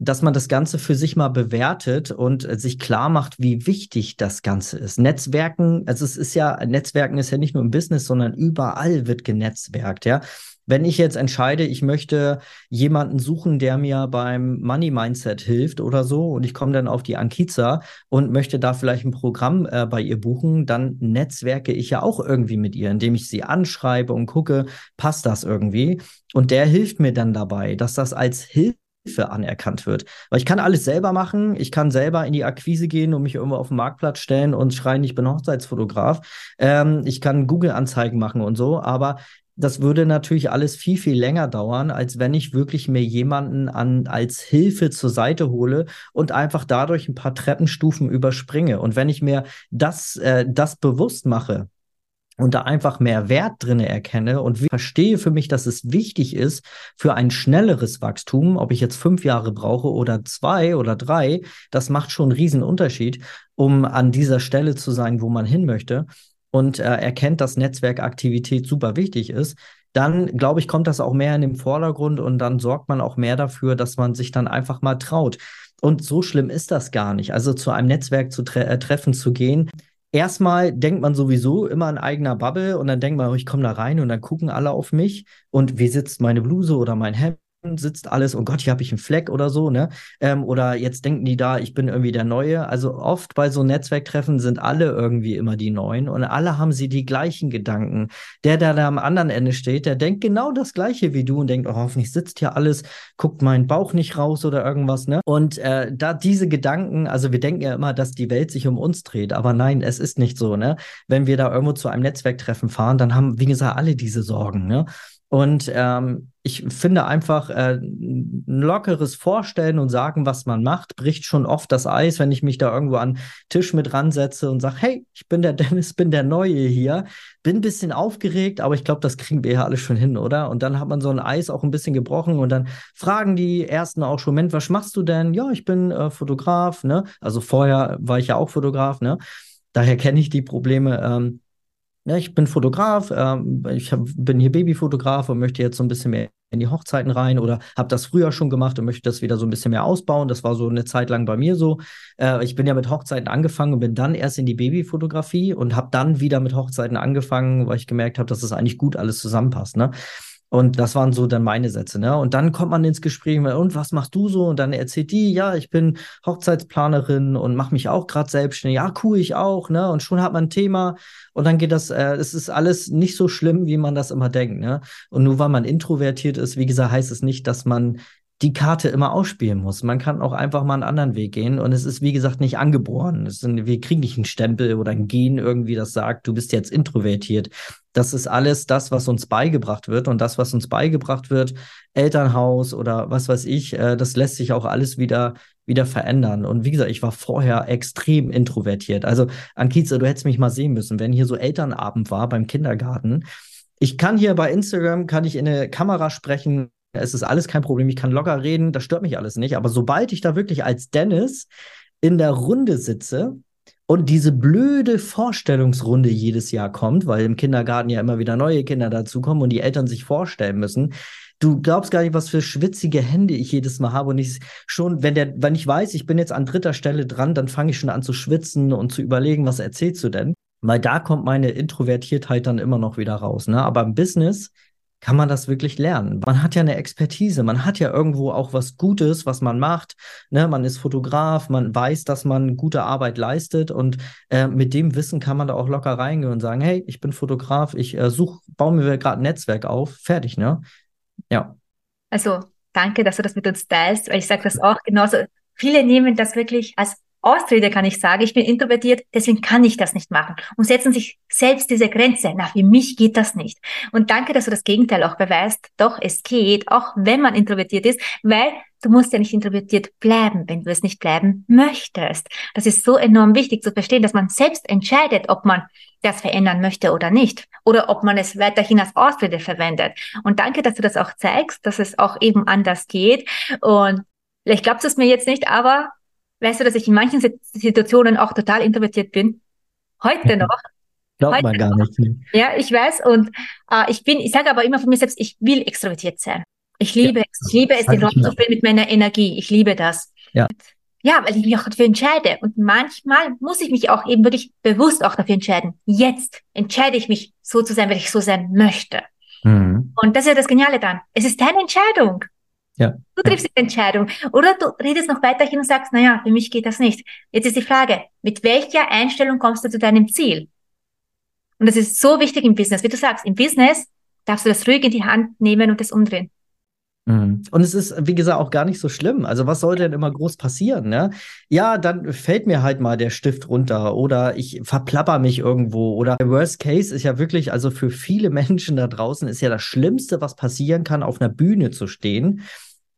dass man das Ganze für sich mal bewertet und äh, sich klar macht, wie wichtig das Ganze ist. Netzwerken, also es ist ja, Netzwerken ist ja nicht nur im Business, sondern überall wird genetzwerkt, ja. Wenn ich jetzt entscheide, ich möchte jemanden suchen, der mir beim Money Mindset hilft oder so, und ich komme dann auf die Ankiza und möchte da vielleicht ein Programm äh, bei ihr buchen, dann netzwerke ich ja auch irgendwie mit ihr, indem ich sie anschreibe und gucke, passt das irgendwie? Und der hilft mir dann dabei, dass das als Hilfe anerkannt wird. Weil ich kann alles selber machen. Ich kann selber in die Akquise gehen und mich irgendwo auf den Marktplatz stellen und schreien, ich bin Hochzeitsfotograf. Ähm, ich kann Google-Anzeigen machen und so. Aber das würde natürlich alles viel, viel länger dauern, als wenn ich wirklich mir jemanden an, als Hilfe zur Seite hole und einfach dadurch ein paar Treppenstufen überspringe. Und wenn ich mir das, äh, das bewusst mache, und da einfach mehr Wert drinne erkenne und verstehe für mich, dass es wichtig ist für ein schnelleres Wachstum, ob ich jetzt fünf Jahre brauche oder zwei oder drei, das macht schon einen riesen Unterschied, um an dieser Stelle zu sein, wo man hin möchte und äh, erkennt, dass Netzwerkaktivität super wichtig ist, dann glaube ich, kommt das auch mehr in den Vordergrund und dann sorgt man auch mehr dafür, dass man sich dann einfach mal traut. Und so schlimm ist das gar nicht. Also zu einem Netzwerk zu tre äh, treffen zu gehen. Erstmal denkt man sowieso immer an eigener Bubble und dann denkt man, oh, ich komme da rein und dann gucken alle auf mich und wie sitzt meine Bluse oder mein Hemd sitzt alles, oh Gott, hier habe ich einen Fleck oder so, ne? Ähm, oder jetzt denken die da, ich bin irgendwie der Neue. Also oft bei so Netzwerktreffen sind alle irgendwie immer die Neuen und alle haben sie die gleichen Gedanken. Der, der da am anderen Ende steht, der denkt genau das Gleiche wie du und denkt, oh, hoffentlich sitzt hier alles, guckt mein Bauch nicht raus oder irgendwas, ne? Und äh, da diese Gedanken, also wir denken ja immer, dass die Welt sich um uns dreht, aber nein, es ist nicht so, ne? Wenn wir da irgendwo zu einem Netzwerktreffen fahren, dann haben, wie gesagt, alle diese Sorgen, ne? Und ähm, ich finde einfach äh, ein lockeres Vorstellen und sagen, was man macht, bricht schon oft das Eis, wenn ich mich da irgendwo an Tisch mit ransetze und sage, hey, ich bin der Dennis, bin der Neue hier, bin ein bisschen aufgeregt, aber ich glaube, das kriegen wir ja alle schon hin, oder? Und dann hat man so ein Eis auch ein bisschen gebrochen und dann fragen die Ersten auch schon, Mensch, was machst du denn? Ja, ich bin äh, Fotograf, ne? Also vorher war ich ja auch Fotograf, ne? Daher kenne ich die Probleme. Ähm, ja, ich bin Fotograf, ähm, ich hab, bin hier Babyfotograf und möchte jetzt so ein bisschen mehr in die Hochzeiten rein oder habe das früher schon gemacht und möchte das wieder so ein bisschen mehr ausbauen. Das war so eine Zeit lang bei mir so. Äh, ich bin ja mit Hochzeiten angefangen und bin dann erst in die Babyfotografie und habe dann wieder mit Hochzeiten angefangen, weil ich gemerkt habe, dass das eigentlich gut alles zusammenpasst. Ne? Und das waren so dann meine Sätze, ne? Und dann kommt man ins Gespräch und was machst du so? Und dann erzählt die, ja, ich bin Hochzeitsplanerin und mache mich auch gerade selbstständig. Ja, cool, ich auch, ne? Und schon hat man ein Thema und dann geht das, äh, es ist alles nicht so schlimm, wie man das immer denkt, ne? Und nur weil man introvertiert ist, wie gesagt, heißt es nicht, dass man die Karte immer ausspielen muss. Man kann auch einfach mal einen anderen Weg gehen und es ist, wie gesagt, nicht angeboren. Sind, wir kriegen nicht einen Stempel oder ein Gen irgendwie, das sagt, du bist jetzt introvertiert. Das ist alles das, was uns beigebracht wird und das, was uns beigebracht wird, Elternhaus oder was weiß ich, äh, das lässt sich auch alles wieder wieder verändern. Und wie gesagt, ich war vorher extrem introvertiert. Also, Ankize, du hättest mich mal sehen müssen, wenn hier so Elternabend war beim Kindergarten. Ich kann hier bei Instagram, kann ich in eine Kamera sprechen, es ist alles kein Problem, ich kann locker reden, das stört mich alles nicht. Aber sobald ich da wirklich als Dennis in der Runde sitze und diese blöde Vorstellungsrunde jedes Jahr kommt, weil im Kindergarten ja immer wieder neue Kinder dazukommen und die Eltern sich vorstellen müssen, du glaubst gar nicht, was für schwitzige Hände ich jedes Mal habe. Und ich schon, wenn der, wenn ich weiß, ich bin jetzt an dritter Stelle dran, dann fange ich schon an zu schwitzen und zu überlegen, was erzählst du denn? Weil da kommt meine Introvertiertheit dann immer noch wieder raus. Ne? Aber im Business kann man das wirklich lernen. Man hat ja eine Expertise, man hat ja irgendwo auch was Gutes, was man macht. Ne? Man ist Fotograf, man weiß, dass man gute Arbeit leistet und äh, mit dem Wissen kann man da auch locker reingehen und sagen, hey, ich bin Fotograf, ich äh, suche, baue mir gerade ein Netzwerk auf, fertig, ne? Ja. Also danke, dass du das mit uns teilst, weil ich sage das auch genauso. Viele nehmen das wirklich als Ausrede kann ich sagen, ich bin introvertiert, deswegen kann ich das nicht machen und setzen sich selbst diese Grenze. Na, für mich geht das nicht. Und danke, dass du das Gegenteil auch beweist. Doch, es geht, auch wenn man introvertiert ist, weil du musst ja nicht introvertiert bleiben, wenn du es nicht bleiben möchtest. Das ist so enorm wichtig zu verstehen, dass man selbst entscheidet, ob man das verändern möchte oder nicht. Oder ob man es weiterhin als Ausrede verwendet. Und danke, dass du das auch zeigst, dass es auch eben anders geht. Und vielleicht glaubst du es mir jetzt nicht, aber Weißt du, dass ich in manchen Situationen auch total introvertiert bin? Heute noch. Glaubt man gar nicht. Ne? Ja, ich weiß. Und äh, ich bin, ich sage aber immer von mir selbst, ich will extrovertiert sein. Ich liebe ja, es. Ich liebe es, den Raum zu füllen mit meiner Energie. Ich liebe das. Ja. Ja, weil ich mich auch dafür entscheide. Und manchmal muss ich mich auch eben wirklich bewusst auch dafür entscheiden. Jetzt entscheide ich mich, so zu sein, weil ich so sein möchte. Mhm. Und das ist ja das Geniale dann. Es ist deine Entscheidung. Ja. Du triffst die Entscheidung. Oder du redest noch weiterhin und sagst, naja, für mich geht das nicht. Jetzt ist die Frage, mit welcher Einstellung kommst du zu deinem Ziel? Und das ist so wichtig im Business. Wie du sagst, im Business darfst du das ruhig in die Hand nehmen und das umdrehen. Mhm. Und es ist, wie gesagt, auch gar nicht so schlimm. Also, was soll denn immer groß passieren? Ne? Ja, dann fällt mir halt mal der Stift runter oder ich verplapper mich irgendwo. Oder der Worst Case ist ja wirklich, also für viele Menschen da draußen ist ja das Schlimmste, was passieren kann, auf einer Bühne zu stehen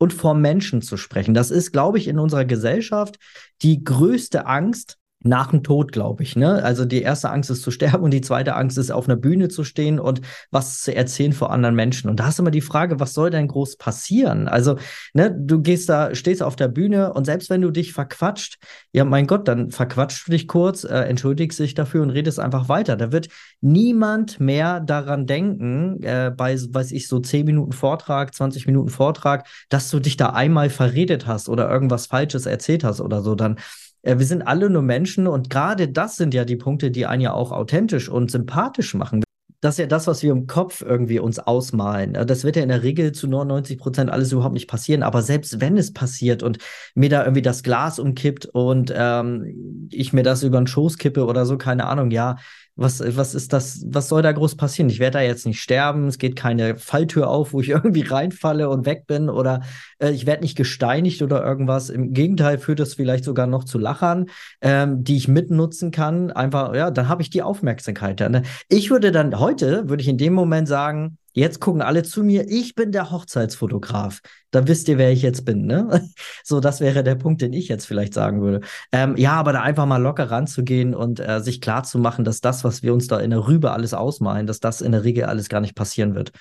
und vor Menschen zu sprechen. Das ist, glaube ich, in unserer Gesellschaft die größte Angst, nach dem Tod, glaube ich. Ne? Also die erste Angst ist zu sterben und die zweite Angst ist, auf einer Bühne zu stehen und was zu erzählen vor anderen Menschen. Und da ist immer die Frage, was soll denn groß passieren? Also, ne, du gehst da, stehst auf der Bühne und selbst wenn du dich verquatscht, ja, mein Gott, dann verquatscht du dich kurz, äh, entschuldigst dich dafür und redest einfach weiter. Da wird niemand mehr daran denken, äh, bei, weiß ich, so 10 Minuten Vortrag, 20 Minuten Vortrag, dass du dich da einmal verredet hast oder irgendwas Falsches erzählt hast oder so. Dann wir sind alle nur Menschen und gerade das sind ja die Punkte, die einen ja auch authentisch und sympathisch machen. Das ist ja das, was wir im Kopf irgendwie uns ausmalen. Äh, das wird ja in der Regel zu 99 Prozent alles überhaupt nicht passieren. Aber selbst wenn es passiert und mir da irgendwie das Glas umkippt und ähm, ich mir das über den Schoß kippe oder so, keine Ahnung, ja, was, was ist das, was soll da groß passieren? Ich werde da jetzt nicht sterben, es geht keine Falltür auf, wo ich irgendwie reinfalle und weg bin oder äh, ich werde nicht gesteinigt oder irgendwas. Im Gegenteil führt es vielleicht sogar noch zu Lachern, ähm, die ich mitnutzen kann. Einfach, ja, dann habe ich die Aufmerksamkeit. Ne? Ich würde dann heute, würde ich in dem Moment sagen, Jetzt gucken alle zu mir, ich bin der Hochzeitsfotograf. Da wisst ihr, wer ich jetzt bin, ne? So, das wäre der Punkt, den ich jetzt vielleicht sagen würde. Ähm, ja, aber da einfach mal locker ranzugehen und äh, sich klar zu machen, dass das, was wir uns da in der Rübe alles ausmalen, dass das in der Regel alles gar nicht passieren wird.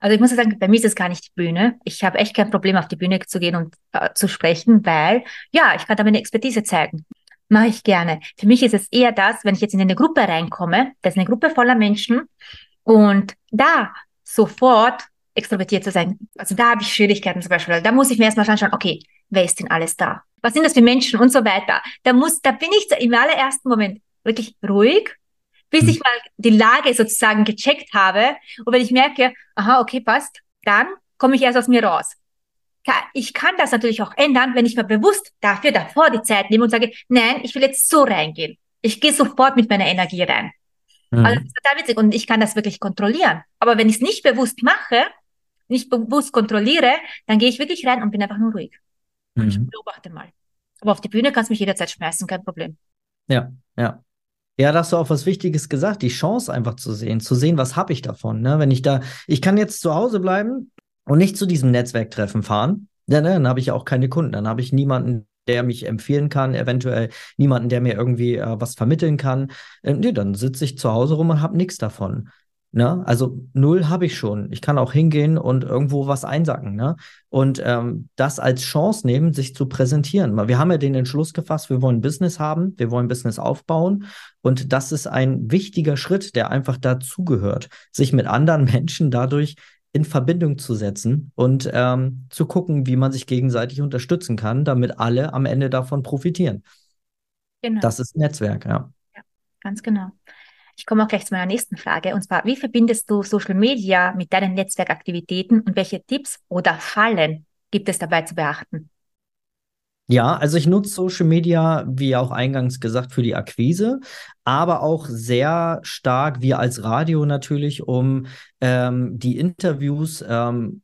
Also ich muss sagen, bei mir ist es gar nicht die Bühne. Ich habe echt kein Problem, auf die Bühne zu gehen und äh, zu sprechen, weil ja, ich kann da meine Expertise zeigen. Mache ich gerne. Für mich ist es eher das, wenn ich jetzt in eine Gruppe reinkomme, das ist eine Gruppe voller Menschen und da sofort extrovertiert zu sein. Also da habe ich Schwierigkeiten zum Beispiel. Da muss ich mir erstmal anschauen, okay, wer ist denn alles da? Was sind das für Menschen und so weiter? Da muss, da bin ich im allerersten Moment wirklich ruhig, bis hm. ich mal die Lage sozusagen gecheckt habe. Und wenn ich merke, aha, okay, passt, dann komme ich erst aus mir raus. Ich kann das natürlich auch ändern, wenn ich mir bewusst dafür davor die Zeit nehme und sage, nein, ich will jetzt so reingehen. Ich gehe sofort mit meiner Energie rein. Mhm. Also das ist total witzig und ich kann das wirklich kontrollieren. Aber wenn ich es nicht bewusst mache, nicht bewusst kontrolliere, dann gehe ich wirklich rein und bin einfach nur ruhig. Mhm. Ich beobachte mal. Aber auf die Bühne kannst du mich jederzeit schmeißen, kein Problem. Ja, ja. Ja, da hast du auch was Wichtiges gesagt, die Chance einfach zu sehen, zu sehen, was habe ich davon. Ne? Wenn ich da, ich kann jetzt zu Hause bleiben und nicht zu diesem Netzwerktreffen fahren, ja, ne, dann habe ich auch keine Kunden, dann habe ich niemanden, der mich empfehlen kann, eventuell niemanden, der mir irgendwie äh, was vermitteln kann. Äh, nee, dann sitze ich zu Hause rum und habe nichts davon. Ne? Also null habe ich schon. Ich kann auch hingehen und irgendwo was einsacken. Ne? Und ähm, das als Chance nehmen, sich zu präsentieren. Wir haben ja den Entschluss gefasst, wir wollen Business haben, wir wollen Business aufbauen. Und das ist ein wichtiger Schritt, der einfach dazugehört, sich mit anderen Menschen dadurch in Verbindung zu setzen und ähm, zu gucken, wie man sich gegenseitig unterstützen kann, damit alle am Ende davon profitieren. Genau. Das ist Netzwerk, ja. Ja, ganz genau. Ich komme auch gleich zu meiner nächsten Frage. Und zwar, wie verbindest du Social Media mit deinen Netzwerkaktivitäten und welche Tipps oder Fallen gibt es dabei zu beachten? Ja, also ich nutze Social Media, wie auch eingangs gesagt, für die Akquise, aber auch sehr stark, wir als Radio natürlich, um ähm, die Interviews ähm,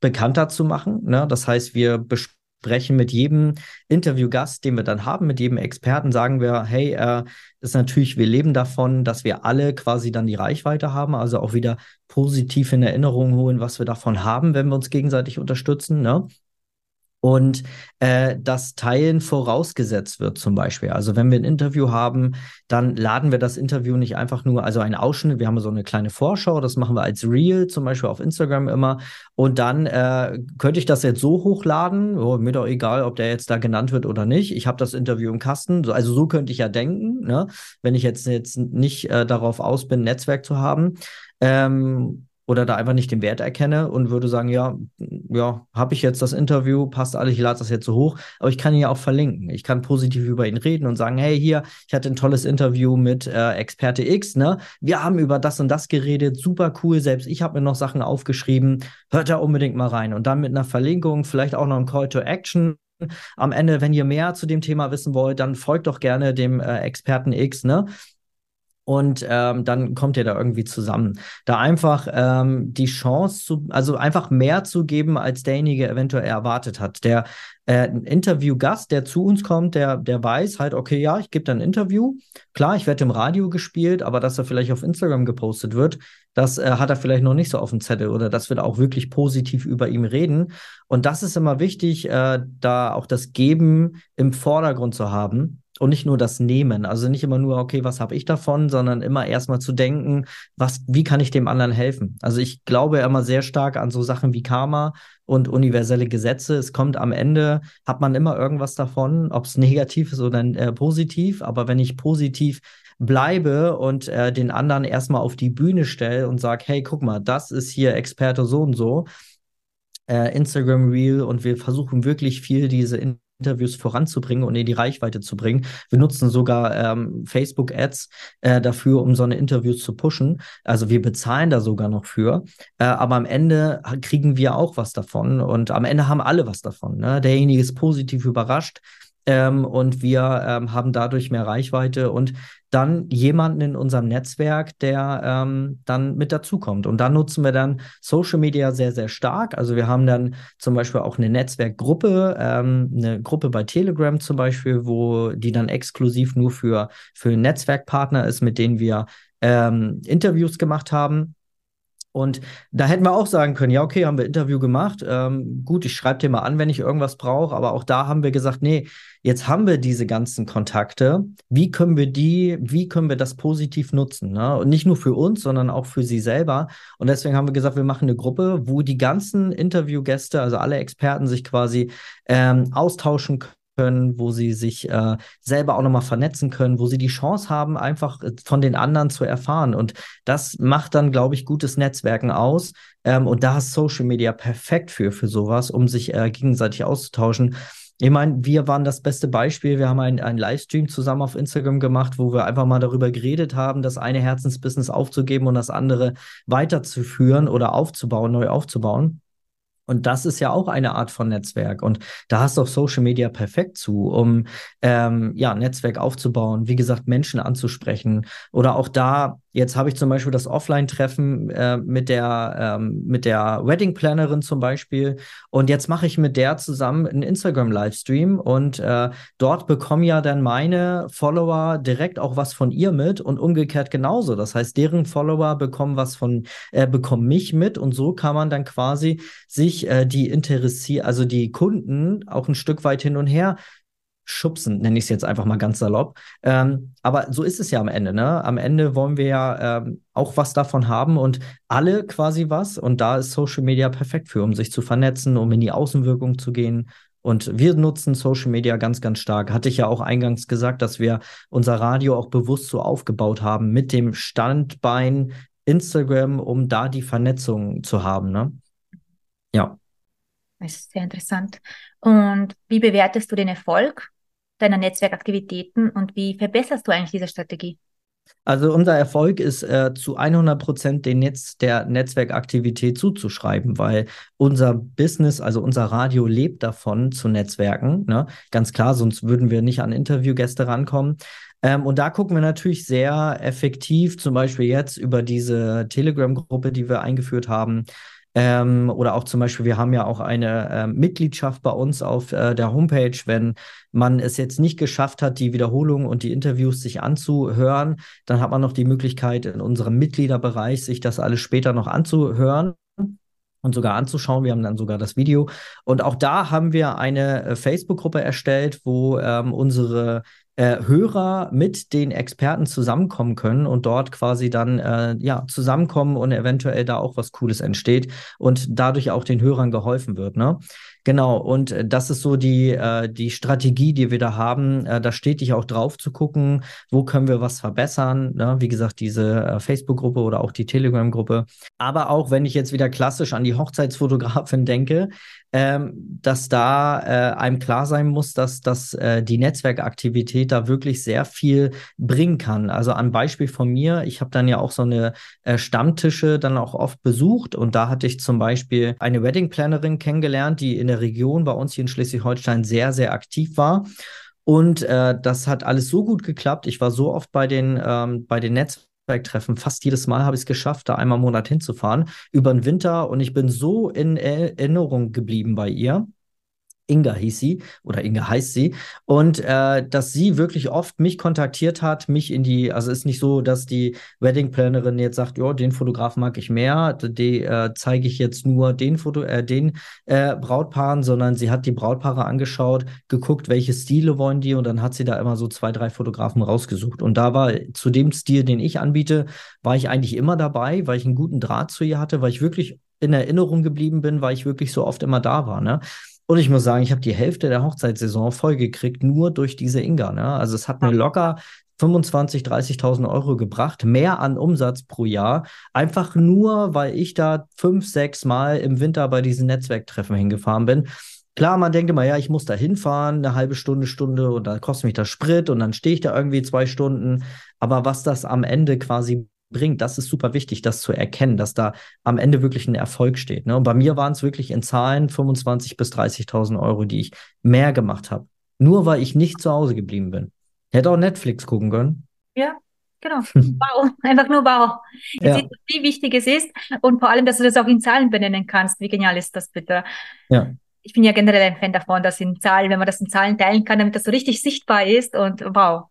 bekannter zu machen. Ne? Das heißt, wir besprechen sprechen mit jedem Interviewgast, den wir dann haben, mit jedem Experten, sagen wir, hey, äh, ist natürlich, wir leben davon, dass wir alle quasi dann die Reichweite haben, also auch wieder positiv in Erinnerung holen, was wir davon haben, wenn wir uns gegenseitig unterstützen. Ne? Und äh, das Teilen vorausgesetzt wird zum Beispiel. Also wenn wir ein Interview haben, dann laden wir das Interview nicht einfach nur, also einen Ausschnitt, wir haben so eine kleine Vorschau, das machen wir als Reel zum Beispiel auf Instagram immer und dann äh, könnte ich das jetzt so hochladen, oh, mir doch egal, ob der jetzt da genannt wird oder nicht, ich habe das Interview im Kasten, also so könnte ich ja denken, ne? wenn ich jetzt, jetzt nicht äh, darauf aus bin, Netzwerk zu haben. Ähm, oder da einfach nicht den Wert erkenne und würde sagen, ja, ja, habe ich jetzt das Interview, passt alles, ich lade das jetzt so hoch, aber ich kann ihn ja auch verlinken. Ich kann positiv über ihn reden und sagen, hey, hier, ich hatte ein tolles Interview mit äh, Experte X, ne? Wir haben über das und das geredet, super cool, selbst ich habe mir noch Sachen aufgeschrieben, hört da unbedingt mal rein und dann mit einer Verlinkung, vielleicht auch noch ein Call to Action, am Ende, wenn ihr mehr zu dem Thema wissen wollt, dann folgt doch gerne dem äh, Experten X, ne? Und ähm, dann kommt ihr da irgendwie zusammen. Da einfach ähm, die Chance zu, also einfach mehr zu geben, als derjenige eventuell erwartet hat. Der äh, Interviewgast, der zu uns kommt, der, der weiß halt, okay, ja, ich gebe dann ein Interview. Klar, ich werde im Radio gespielt, aber dass er vielleicht auf Instagram gepostet wird, das äh, hat er vielleicht noch nicht so auf dem Zettel oder dass wir da auch wirklich positiv über ihn reden. Und das ist immer wichtig, äh, da auch das Geben im Vordergrund zu haben und nicht nur das Nehmen. Also nicht immer nur, okay, was habe ich davon, sondern immer erstmal zu denken, was, wie kann ich dem anderen helfen? Also ich glaube immer sehr stark an so Sachen wie Karma und universelle Gesetze. Es kommt am Ende, hat man immer irgendwas davon, ob es negativ ist oder äh, positiv. Aber wenn ich positiv bleibe und äh, den anderen erstmal auf die Bühne stelle und sage, hey, guck mal, das ist hier Experte so und so, äh, Instagram Reel und wir versuchen wirklich viel diese Interviews voranzubringen und in die Reichweite zu bringen. Wir nutzen sogar ähm, Facebook-Ads äh, dafür, um so eine Interviews zu pushen. Also wir bezahlen da sogar noch für. Äh, aber am Ende kriegen wir auch was davon und am Ende haben alle was davon. Ne? Derjenige ist positiv überrascht. Ähm, und wir ähm, haben dadurch mehr Reichweite und dann jemanden in unserem Netzwerk, der ähm, dann mit dazukommt. Und da nutzen wir dann Social Media sehr, sehr stark. Also wir haben dann zum Beispiel auch eine Netzwerkgruppe, ähm, eine Gruppe bei Telegram zum Beispiel, wo die dann exklusiv nur für, für Netzwerkpartner ist, mit denen wir ähm, Interviews gemacht haben. Und da hätten wir auch sagen können, ja, okay, haben wir Interview gemacht. Ähm, gut, ich schreibe dir mal an, wenn ich irgendwas brauche. Aber auch da haben wir gesagt, nee, jetzt haben wir diese ganzen Kontakte. Wie können wir die, wie können wir das positiv nutzen? Ne? Und nicht nur für uns, sondern auch für sie selber. Und deswegen haben wir gesagt, wir machen eine Gruppe, wo die ganzen Interviewgäste, also alle Experten, sich quasi ähm, austauschen können können, wo sie sich äh, selber auch nochmal vernetzen können, wo sie die Chance haben, einfach äh, von den anderen zu erfahren. Und das macht dann, glaube ich, gutes Netzwerken aus. Ähm, und da ist Social Media perfekt für, für sowas, um sich äh, gegenseitig auszutauschen. Ich meine, wir waren das beste Beispiel. Wir haben einen, einen Livestream zusammen auf Instagram gemacht, wo wir einfach mal darüber geredet haben, das eine Herzensbusiness aufzugeben und das andere weiterzuführen oder aufzubauen, neu aufzubauen. Und das ist ja auch eine Art von Netzwerk. Und da hast du auch Social Media perfekt zu, um ähm, ja, Netzwerk aufzubauen, wie gesagt, Menschen anzusprechen. Oder auch da Jetzt habe ich zum Beispiel das Offline-Treffen äh, mit der ähm, der Wedding Plannerin zum Beispiel und jetzt mache ich mit der zusammen einen Instagram-Livestream und äh, dort bekommen ja dann meine Follower direkt auch was von ihr mit und umgekehrt genauso. Das heißt, deren Follower bekommen was von äh, bekommen mich mit und so kann man dann quasi sich äh, die interessieren, also die Kunden auch ein Stück weit hin und her schubsen, nenne ich es jetzt einfach mal ganz salopp. Ähm, aber so ist es ja am Ende. Ne? Am Ende wollen wir ja ähm, auch was davon haben und alle quasi was. Und da ist Social Media perfekt für, um sich zu vernetzen, um in die Außenwirkung zu gehen. Und wir nutzen Social Media ganz, ganz stark. Hatte ich ja auch eingangs gesagt, dass wir unser Radio auch bewusst so aufgebaut haben mit dem Standbein Instagram, um da die Vernetzung zu haben. Ne? Ja. Das ist sehr interessant. Und wie bewertest du den Erfolg deiner Netzwerkaktivitäten und wie verbesserst du eigentlich diese Strategie? Also unser Erfolg ist äh, zu 100 Prozent den Netz der Netzwerkaktivität zuzuschreiben, weil unser Business, also unser Radio lebt davon zu Netzwerken. Ne? Ganz klar, sonst würden wir nicht an Interviewgäste rankommen. Ähm, und da gucken wir natürlich sehr effektiv, zum Beispiel jetzt über diese Telegram-Gruppe, die wir eingeführt haben, ähm, oder auch zum Beispiel, wir haben ja auch eine äh, Mitgliedschaft bei uns auf äh, der Homepage. Wenn man es jetzt nicht geschafft hat, die Wiederholungen und die Interviews sich anzuhören, dann hat man noch die Möglichkeit, in unserem Mitgliederbereich sich das alles später noch anzuhören und sogar anzuschauen. Wir haben dann sogar das Video. Und auch da haben wir eine äh, Facebook-Gruppe erstellt, wo ähm, unsere äh, Hörer mit den Experten zusammenkommen können und dort quasi dann äh, ja zusammenkommen und eventuell da auch was Cooles entsteht und dadurch auch den Hörern geholfen wird. Ne? Genau, und äh, das ist so die, äh, die Strategie, die wir da haben, äh, da stetig auch drauf zu gucken, wo können wir was verbessern. Ne? Wie gesagt, diese äh, Facebook-Gruppe oder auch die Telegram-Gruppe. Aber auch wenn ich jetzt wieder klassisch an die Hochzeitsfotografin denke, ähm, dass da einem klar sein muss, dass, dass die Netzwerkaktivität da wirklich sehr viel bringen kann. Also am Beispiel von mir, ich habe dann ja auch so eine Stammtische dann auch oft besucht und da hatte ich zum Beispiel eine Wedding-Plannerin kennengelernt, die in der der Region bei uns hier in Schleswig-Holstein sehr, sehr aktiv war. Und äh, das hat alles so gut geklappt. Ich war so oft bei den, ähm, bei den Netzwerktreffen. Fast jedes Mal habe ich es geschafft, da einmal im Monat hinzufahren über den Winter. Und ich bin so in Erinnerung geblieben bei ihr. Inga hieß sie oder Inga heißt sie und äh, dass sie wirklich oft mich kontaktiert hat, mich in die, also ist nicht so, dass die Wedding Plannerin jetzt sagt, ja, den Fotograf mag ich mehr, die äh, zeige ich jetzt nur den Foto, äh, den äh, Brautpaaren, sondern sie hat die Brautpaare angeschaut, geguckt, welche Stile wollen die und dann hat sie da immer so zwei, drei Fotografen rausgesucht und da war zu dem Stil, den ich anbiete, war ich eigentlich immer dabei, weil ich einen guten Draht zu ihr hatte, weil ich wirklich in Erinnerung geblieben bin, weil ich wirklich so oft immer da war, ne? Und ich muss sagen, ich habe die Hälfte der Hochzeitssaison vollgekriegt, nur durch diese Inga. Ne? Also es hat mir locker 25, 30.000 Euro gebracht, mehr an Umsatz pro Jahr, einfach nur, weil ich da fünf, sechs Mal im Winter bei diesen Netzwerktreffen hingefahren bin. Klar, man denkt immer, ja, ich muss da hinfahren, eine halbe Stunde, Stunde und dann kostet mich das Sprit und dann stehe ich da irgendwie zwei Stunden. Aber was das am Ende quasi bringt, das ist super wichtig, das zu erkennen, dass da am Ende wirklich ein Erfolg steht. Ne? Und bei mir waren es wirklich in Zahlen 25.000 bis 30.000 Euro, die ich mehr gemacht habe. Nur weil ich nicht zu Hause geblieben bin. Hätte auch Netflix gucken können. Ja, genau. Wow, einfach nur wow. ja. siehst, wie wichtig es ist und vor allem, dass du das auch in Zahlen benennen kannst. Wie genial ist das bitte? Ja. Ich bin ja generell ein Fan davon, dass in Zahlen, wenn man das in Zahlen teilen kann, damit das so richtig sichtbar ist und wow.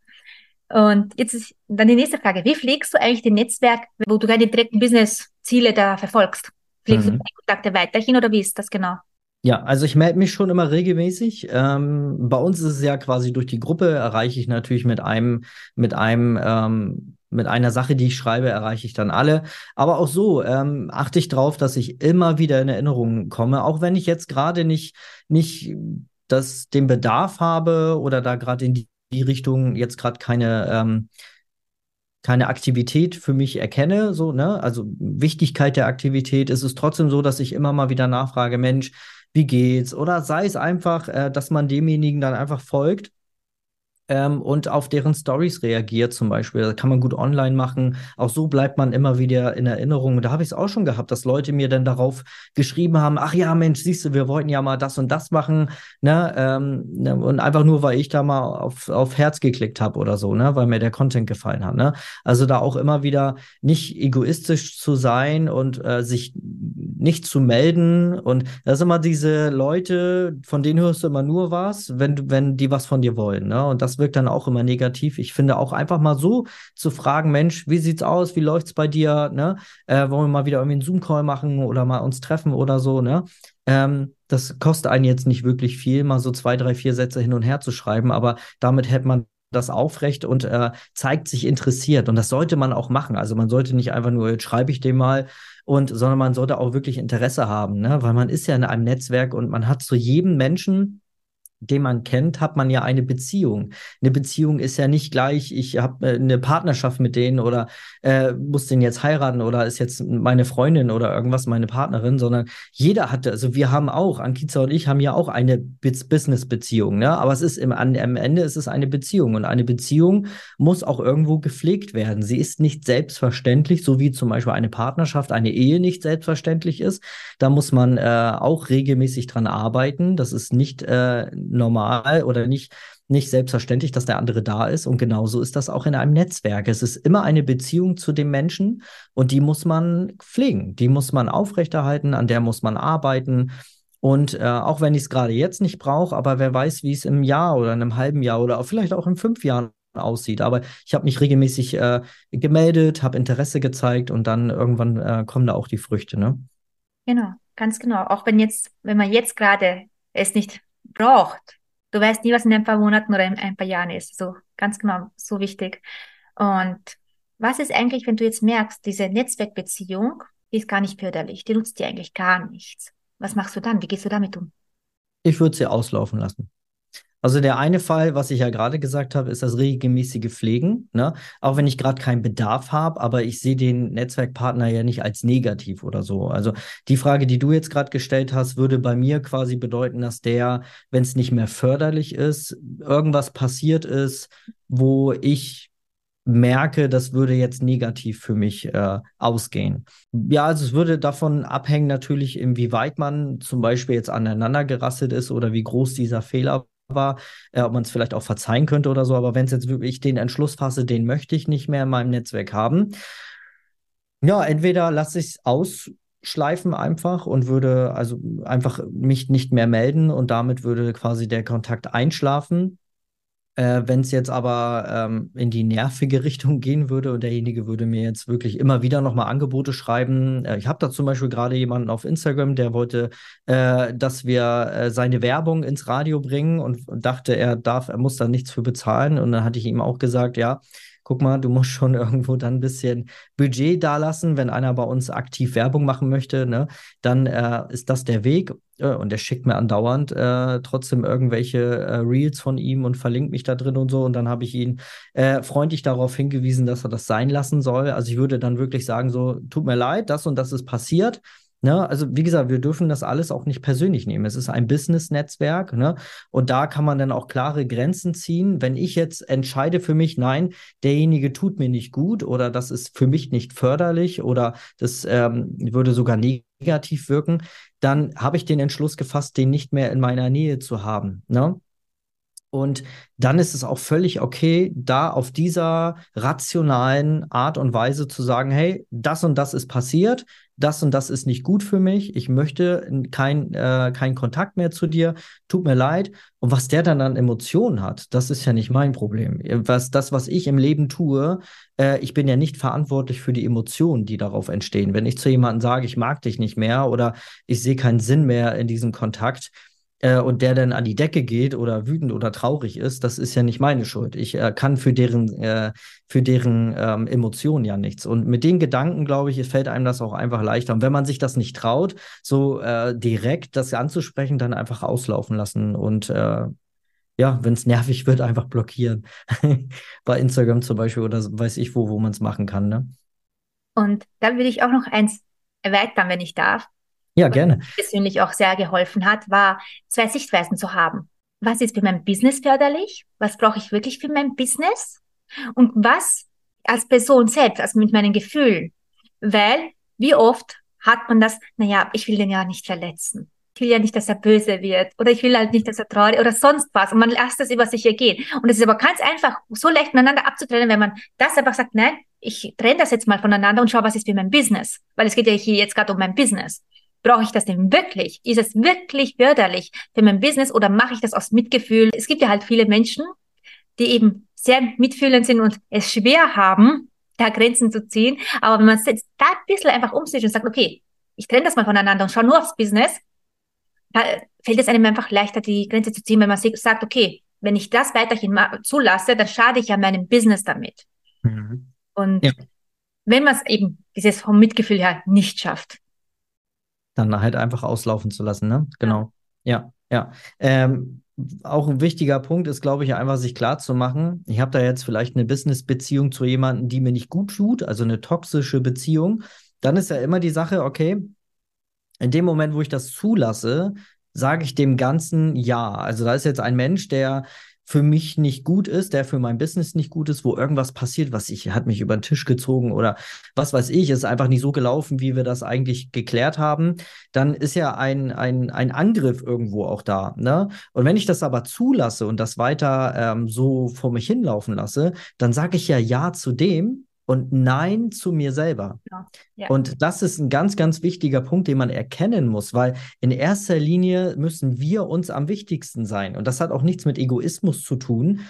Und jetzt ist dann die nächste Frage. Wie pflegst du eigentlich den Netzwerk, wo du deine direkten Business-Ziele da verfolgst? Pflegst mhm. du die Kontakte weiterhin oder wie ist das genau? Ja, also ich melde mich schon immer regelmäßig. Ähm, bei uns ist es ja quasi durch die Gruppe erreiche ich natürlich mit einem, mit einem, ähm, mit einer Sache, die ich schreibe, erreiche ich dann alle. Aber auch so ähm, achte ich darauf, dass ich immer wieder in Erinnerung komme, auch wenn ich jetzt gerade nicht, nicht das, den Bedarf habe oder da gerade in die die Richtung jetzt gerade keine, ähm, keine Aktivität für mich erkenne, so, ne? Also Wichtigkeit der Aktivität ist es trotzdem so, dass ich immer mal wieder nachfrage, Mensch, wie geht's? Oder sei es einfach, äh, dass man demjenigen dann einfach folgt ähm, und auf deren Stories reagiert zum Beispiel. Das kann man gut online machen. Auch so bleibt man immer wieder in Erinnerung. Da habe ich es auch schon gehabt, dass Leute mir dann darauf geschrieben haben, ach ja, Mensch, siehst du, wir wollten ja mal das und das machen. Ne? Ähm, ne? Und einfach nur, weil ich da mal auf, auf Herz geklickt habe oder so, ne? weil mir der Content gefallen hat. Ne? Also da auch immer wieder nicht egoistisch zu sein und äh, sich nicht zu melden. Und das sind immer diese Leute, von denen hörst du immer nur was, wenn, wenn die was von dir wollen. Ne? Und das wirkt dann auch immer negativ. Ich finde auch einfach mal so zu fragen, Mensch, wie sieht's aus? Wie läuft's bei dir? Ne? Äh, wollen wir mal wieder irgendwie einen Zoom-Call machen oder mal uns treffen oder so, ne? Ähm, das kostet einen jetzt nicht wirklich viel, mal so zwei, drei, vier Sätze hin und her zu schreiben, aber damit hätte man das aufrecht und äh, zeigt sich interessiert. Und das sollte man auch machen. Also man sollte nicht einfach nur, jetzt schreibe ich dem mal und, sondern man sollte auch wirklich Interesse haben, ne? Weil man ist ja in einem Netzwerk und man hat zu jedem Menschen den man kennt, hat man ja eine Beziehung. Eine Beziehung ist ja nicht gleich, ich habe äh, eine Partnerschaft mit denen oder äh, muss den jetzt heiraten oder ist jetzt meine Freundin oder irgendwas meine Partnerin, sondern jeder hatte, also wir haben auch, Ankiza und ich haben ja auch eine Business-Beziehung, ne? aber es ist im, am Ende ist es eine Beziehung und eine Beziehung muss auch irgendwo gepflegt werden. Sie ist nicht selbstverständlich, so wie zum Beispiel eine Partnerschaft, eine Ehe nicht selbstverständlich ist. Da muss man äh, auch regelmäßig dran arbeiten. Das ist nicht äh, normal oder nicht, nicht selbstverständlich, dass der andere da ist. Und genauso ist das auch in einem Netzwerk. Es ist immer eine Beziehung zu dem Menschen und die muss man pflegen, die muss man aufrechterhalten, an der muss man arbeiten. Und äh, auch wenn ich es gerade jetzt nicht brauche, aber wer weiß, wie es im Jahr oder in einem halben Jahr oder auch vielleicht auch in fünf Jahren aussieht. Aber ich habe mich regelmäßig äh, gemeldet, habe Interesse gezeigt und dann irgendwann äh, kommen da auch die Früchte, ne? Genau, ganz genau. Auch wenn jetzt, wenn man jetzt gerade es nicht braucht. Du weißt nie, was in ein paar Monaten oder in ein paar Jahren ist. So ganz genau, so wichtig. Und was ist eigentlich, wenn du jetzt merkst, diese Netzwerkbeziehung, die ist gar nicht förderlich, die nutzt dir eigentlich gar nichts. Was machst du dann? Wie gehst du damit um? Ich würde sie auslaufen lassen. Also der eine Fall, was ich ja gerade gesagt habe, ist das regelmäßige Pflegen. Ne? Auch wenn ich gerade keinen Bedarf habe, aber ich sehe den Netzwerkpartner ja nicht als negativ oder so. Also die Frage, die du jetzt gerade gestellt hast, würde bei mir quasi bedeuten, dass der, wenn es nicht mehr förderlich ist, irgendwas passiert ist, wo ich merke, das würde jetzt negativ für mich äh, ausgehen. Ja, also es würde davon abhängen natürlich, inwieweit man zum Beispiel jetzt aneinander gerasselt ist oder wie groß dieser Fehler war, äh, ob man es vielleicht auch verzeihen könnte oder so. Aber wenn es jetzt wirklich den Entschluss fasse, den möchte ich nicht mehr in meinem Netzwerk haben, ja, entweder lasse ich es ausschleifen einfach und würde also einfach mich nicht mehr melden und damit würde quasi der Kontakt einschlafen. Äh, Wenn es jetzt aber ähm, in die nervige Richtung gehen würde und derjenige würde mir jetzt wirklich immer wieder nochmal Angebote schreiben. Äh, ich habe da zum Beispiel gerade jemanden auf Instagram, der wollte, äh, dass wir äh, seine Werbung ins Radio bringen und, und dachte, er darf, er muss da nichts für bezahlen. Und dann hatte ich ihm auch gesagt, ja, guck mal, du musst schon irgendwo dann ein bisschen Budget dalassen, wenn einer bei uns aktiv Werbung machen möchte, ne, dann äh, ist das der Weg. und der schickt mir andauernd äh, trotzdem irgendwelche äh, Reels von ihm und verlinkt mich da drin und so. Und dann habe ich ihn äh, freundlich darauf hingewiesen, dass er das sein lassen soll. Also ich würde dann wirklich sagen, so, tut mir leid, das und das ist passiert. Ne? Also wie gesagt, wir dürfen das alles auch nicht persönlich nehmen. Es ist ein Business-Netzwerk ne? und da kann man dann auch klare Grenzen ziehen. Wenn ich jetzt entscheide für mich, nein, derjenige tut mir nicht gut oder das ist für mich nicht förderlich oder das ähm, würde sogar negativ wirken, dann habe ich den Entschluss gefasst, den nicht mehr in meiner Nähe zu haben. Ne? Und dann ist es auch völlig okay, da auf dieser rationalen Art und Weise zu sagen, hey, das und das ist passiert, das und das ist nicht gut für mich, ich möchte keinen äh, kein Kontakt mehr zu dir, tut mir leid. Und was der dann an Emotionen hat, das ist ja nicht mein Problem. Was, das, was ich im Leben tue, äh, ich bin ja nicht verantwortlich für die Emotionen, die darauf entstehen. Wenn ich zu jemandem sage, ich mag dich nicht mehr oder ich sehe keinen Sinn mehr in diesem Kontakt, äh, und der dann an die Decke geht oder wütend oder traurig ist, das ist ja nicht meine Schuld. Ich äh, kann für deren, äh, für deren ähm, Emotionen ja nichts. Und mit den Gedanken, glaube ich, fällt einem das auch einfach leichter. Und wenn man sich das nicht traut, so äh, direkt das anzusprechen, dann einfach auslaufen lassen und äh, ja, wenn es nervig wird, einfach blockieren. Bei Instagram zum Beispiel oder weiß ich wo, wo man es machen kann. Ne? Und dann will ich auch noch eins erweitern, wenn ich darf. Ja, gerne. Was mir persönlich auch sehr geholfen hat, war, zwei Sichtweisen zu haben. Was ist für mein Business förderlich? Was brauche ich wirklich für mein Business? Und was als Person selbst, also mit meinen Gefühlen? Weil, wie oft hat man das, naja, ich will den ja nicht verletzen. Ich will ja nicht, dass er böse wird oder ich will halt nicht, dass er traurig oder sonst was. Und man lässt das über sich ergehen. Und es ist aber ganz einfach, so leicht voneinander abzutrennen, wenn man das einfach sagt, nein, ich trenne das jetzt mal voneinander und schaue, was ist für mein Business. Weil es geht ja hier jetzt gerade um mein Business. Brauche ich das denn wirklich? Ist es wirklich förderlich für mein Business oder mache ich das aus Mitgefühl? Es gibt ja halt viele Menschen, die eben sehr mitfühlend sind und es schwer haben, da Grenzen zu ziehen. Aber wenn man jetzt da ein bisschen einfach umsieht und sagt, okay, ich trenne das mal voneinander und schaue nur aufs Business, da fällt es einem einfach leichter, die Grenze zu ziehen, wenn man sagt, okay, wenn ich das weiterhin zulasse, dann schade ich ja meinem Business damit. Mhm. Und ja. wenn man es eben dieses vom Mitgefühl her nicht schafft. Dann halt einfach auslaufen zu lassen, ne? Genau. Ja, ja. Ähm, auch ein wichtiger Punkt ist, glaube ich, einfach sich klar zu machen, ich habe da jetzt vielleicht eine Business-Beziehung zu jemandem, die mir nicht gut tut, also eine toxische Beziehung, dann ist ja immer die Sache, okay, in dem Moment, wo ich das zulasse, sage ich dem Ganzen ja. Also da ist jetzt ein Mensch, der für mich nicht gut ist, der für mein Business nicht gut ist, wo irgendwas passiert, was ich, hat mich über den Tisch gezogen oder was weiß ich, ist einfach nicht so gelaufen, wie wir das eigentlich geklärt haben, dann ist ja ein, ein, ein Angriff irgendwo auch da. Ne? Und wenn ich das aber zulasse und das weiter ähm, so vor mich hinlaufen lasse, dann sage ich ja Ja zu dem, und Nein zu mir selber. Ja, ja. Und das ist ein ganz, ganz wichtiger Punkt, den man erkennen muss, weil in erster Linie müssen wir uns am wichtigsten sein. Und das hat auch nichts mit Egoismus zu tun.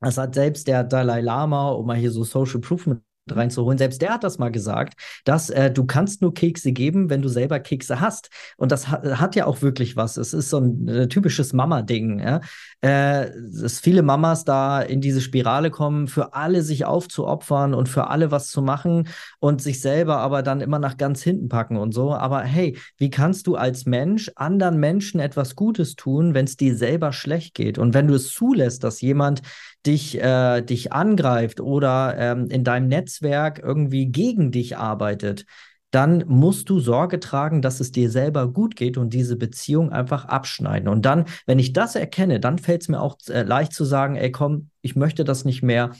Das hat selbst der Dalai Lama, um mal hier so Social Proof mit reinzuholen. Selbst der hat das mal gesagt, dass äh, du kannst nur Kekse geben, wenn du selber Kekse hast. Und das hat, hat ja auch wirklich was. Es ist so ein äh, typisches Mama-Ding. Ja? Äh, dass viele Mamas da in diese Spirale kommen, für alle sich aufzuopfern und für alle was zu machen und sich selber aber dann immer nach ganz hinten packen und so. Aber hey, wie kannst du als Mensch anderen Menschen etwas Gutes tun, wenn es dir selber schlecht geht? Und wenn du es zulässt, dass jemand dich, äh, dich angreift oder ähm, in deinem Netzwerk irgendwie gegen dich arbeitet, dann musst du Sorge tragen, dass es dir selber gut geht und diese Beziehung einfach abschneiden. Und dann, wenn ich das erkenne, dann fällt es mir auch äh, leicht zu sagen, ey, komm, ich möchte das nicht mehr.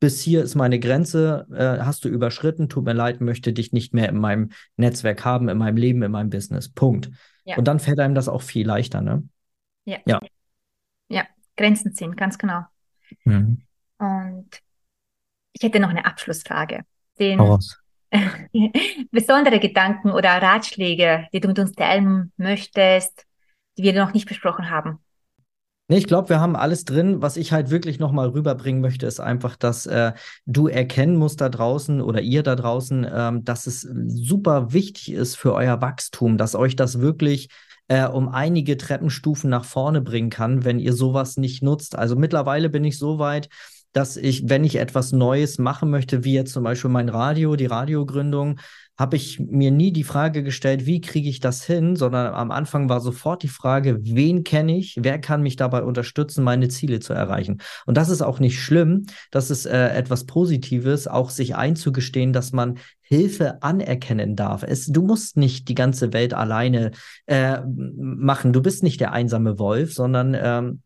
Bis hier ist meine Grenze, äh, hast du überschritten, tut mir leid, möchte dich nicht mehr in meinem Netzwerk haben, in meinem Leben, in meinem Business. Punkt. Ja. Und dann fällt einem das auch viel leichter, ne? Ja. Ja, ja. Grenzen ziehen, ganz genau. Mhm. Und ich hätte noch eine Abschlussfrage. Den besondere Gedanken oder Ratschläge, die du mit uns teilen möchtest, die wir noch nicht besprochen haben. Nee, ich glaube, wir haben alles drin. Was ich halt wirklich nochmal rüberbringen möchte, ist einfach, dass äh, du erkennen musst da draußen oder ihr da draußen, ähm, dass es super wichtig ist für euer Wachstum, dass euch das wirklich äh, um einige Treppenstufen nach vorne bringen kann, wenn ihr sowas nicht nutzt. Also mittlerweile bin ich so weit, dass ich, wenn ich etwas Neues machen möchte, wie jetzt zum Beispiel mein Radio, die Radiogründung, habe ich mir nie die Frage gestellt, wie kriege ich das hin, sondern am Anfang war sofort die Frage, wen kenne ich, wer kann mich dabei unterstützen, meine Ziele zu erreichen. Und das ist auch nicht schlimm, das ist äh, etwas Positives, auch sich einzugestehen, dass man Hilfe anerkennen darf. Es, du musst nicht die ganze Welt alleine äh, machen. Du bist nicht der einsame Wolf, sondern ähm,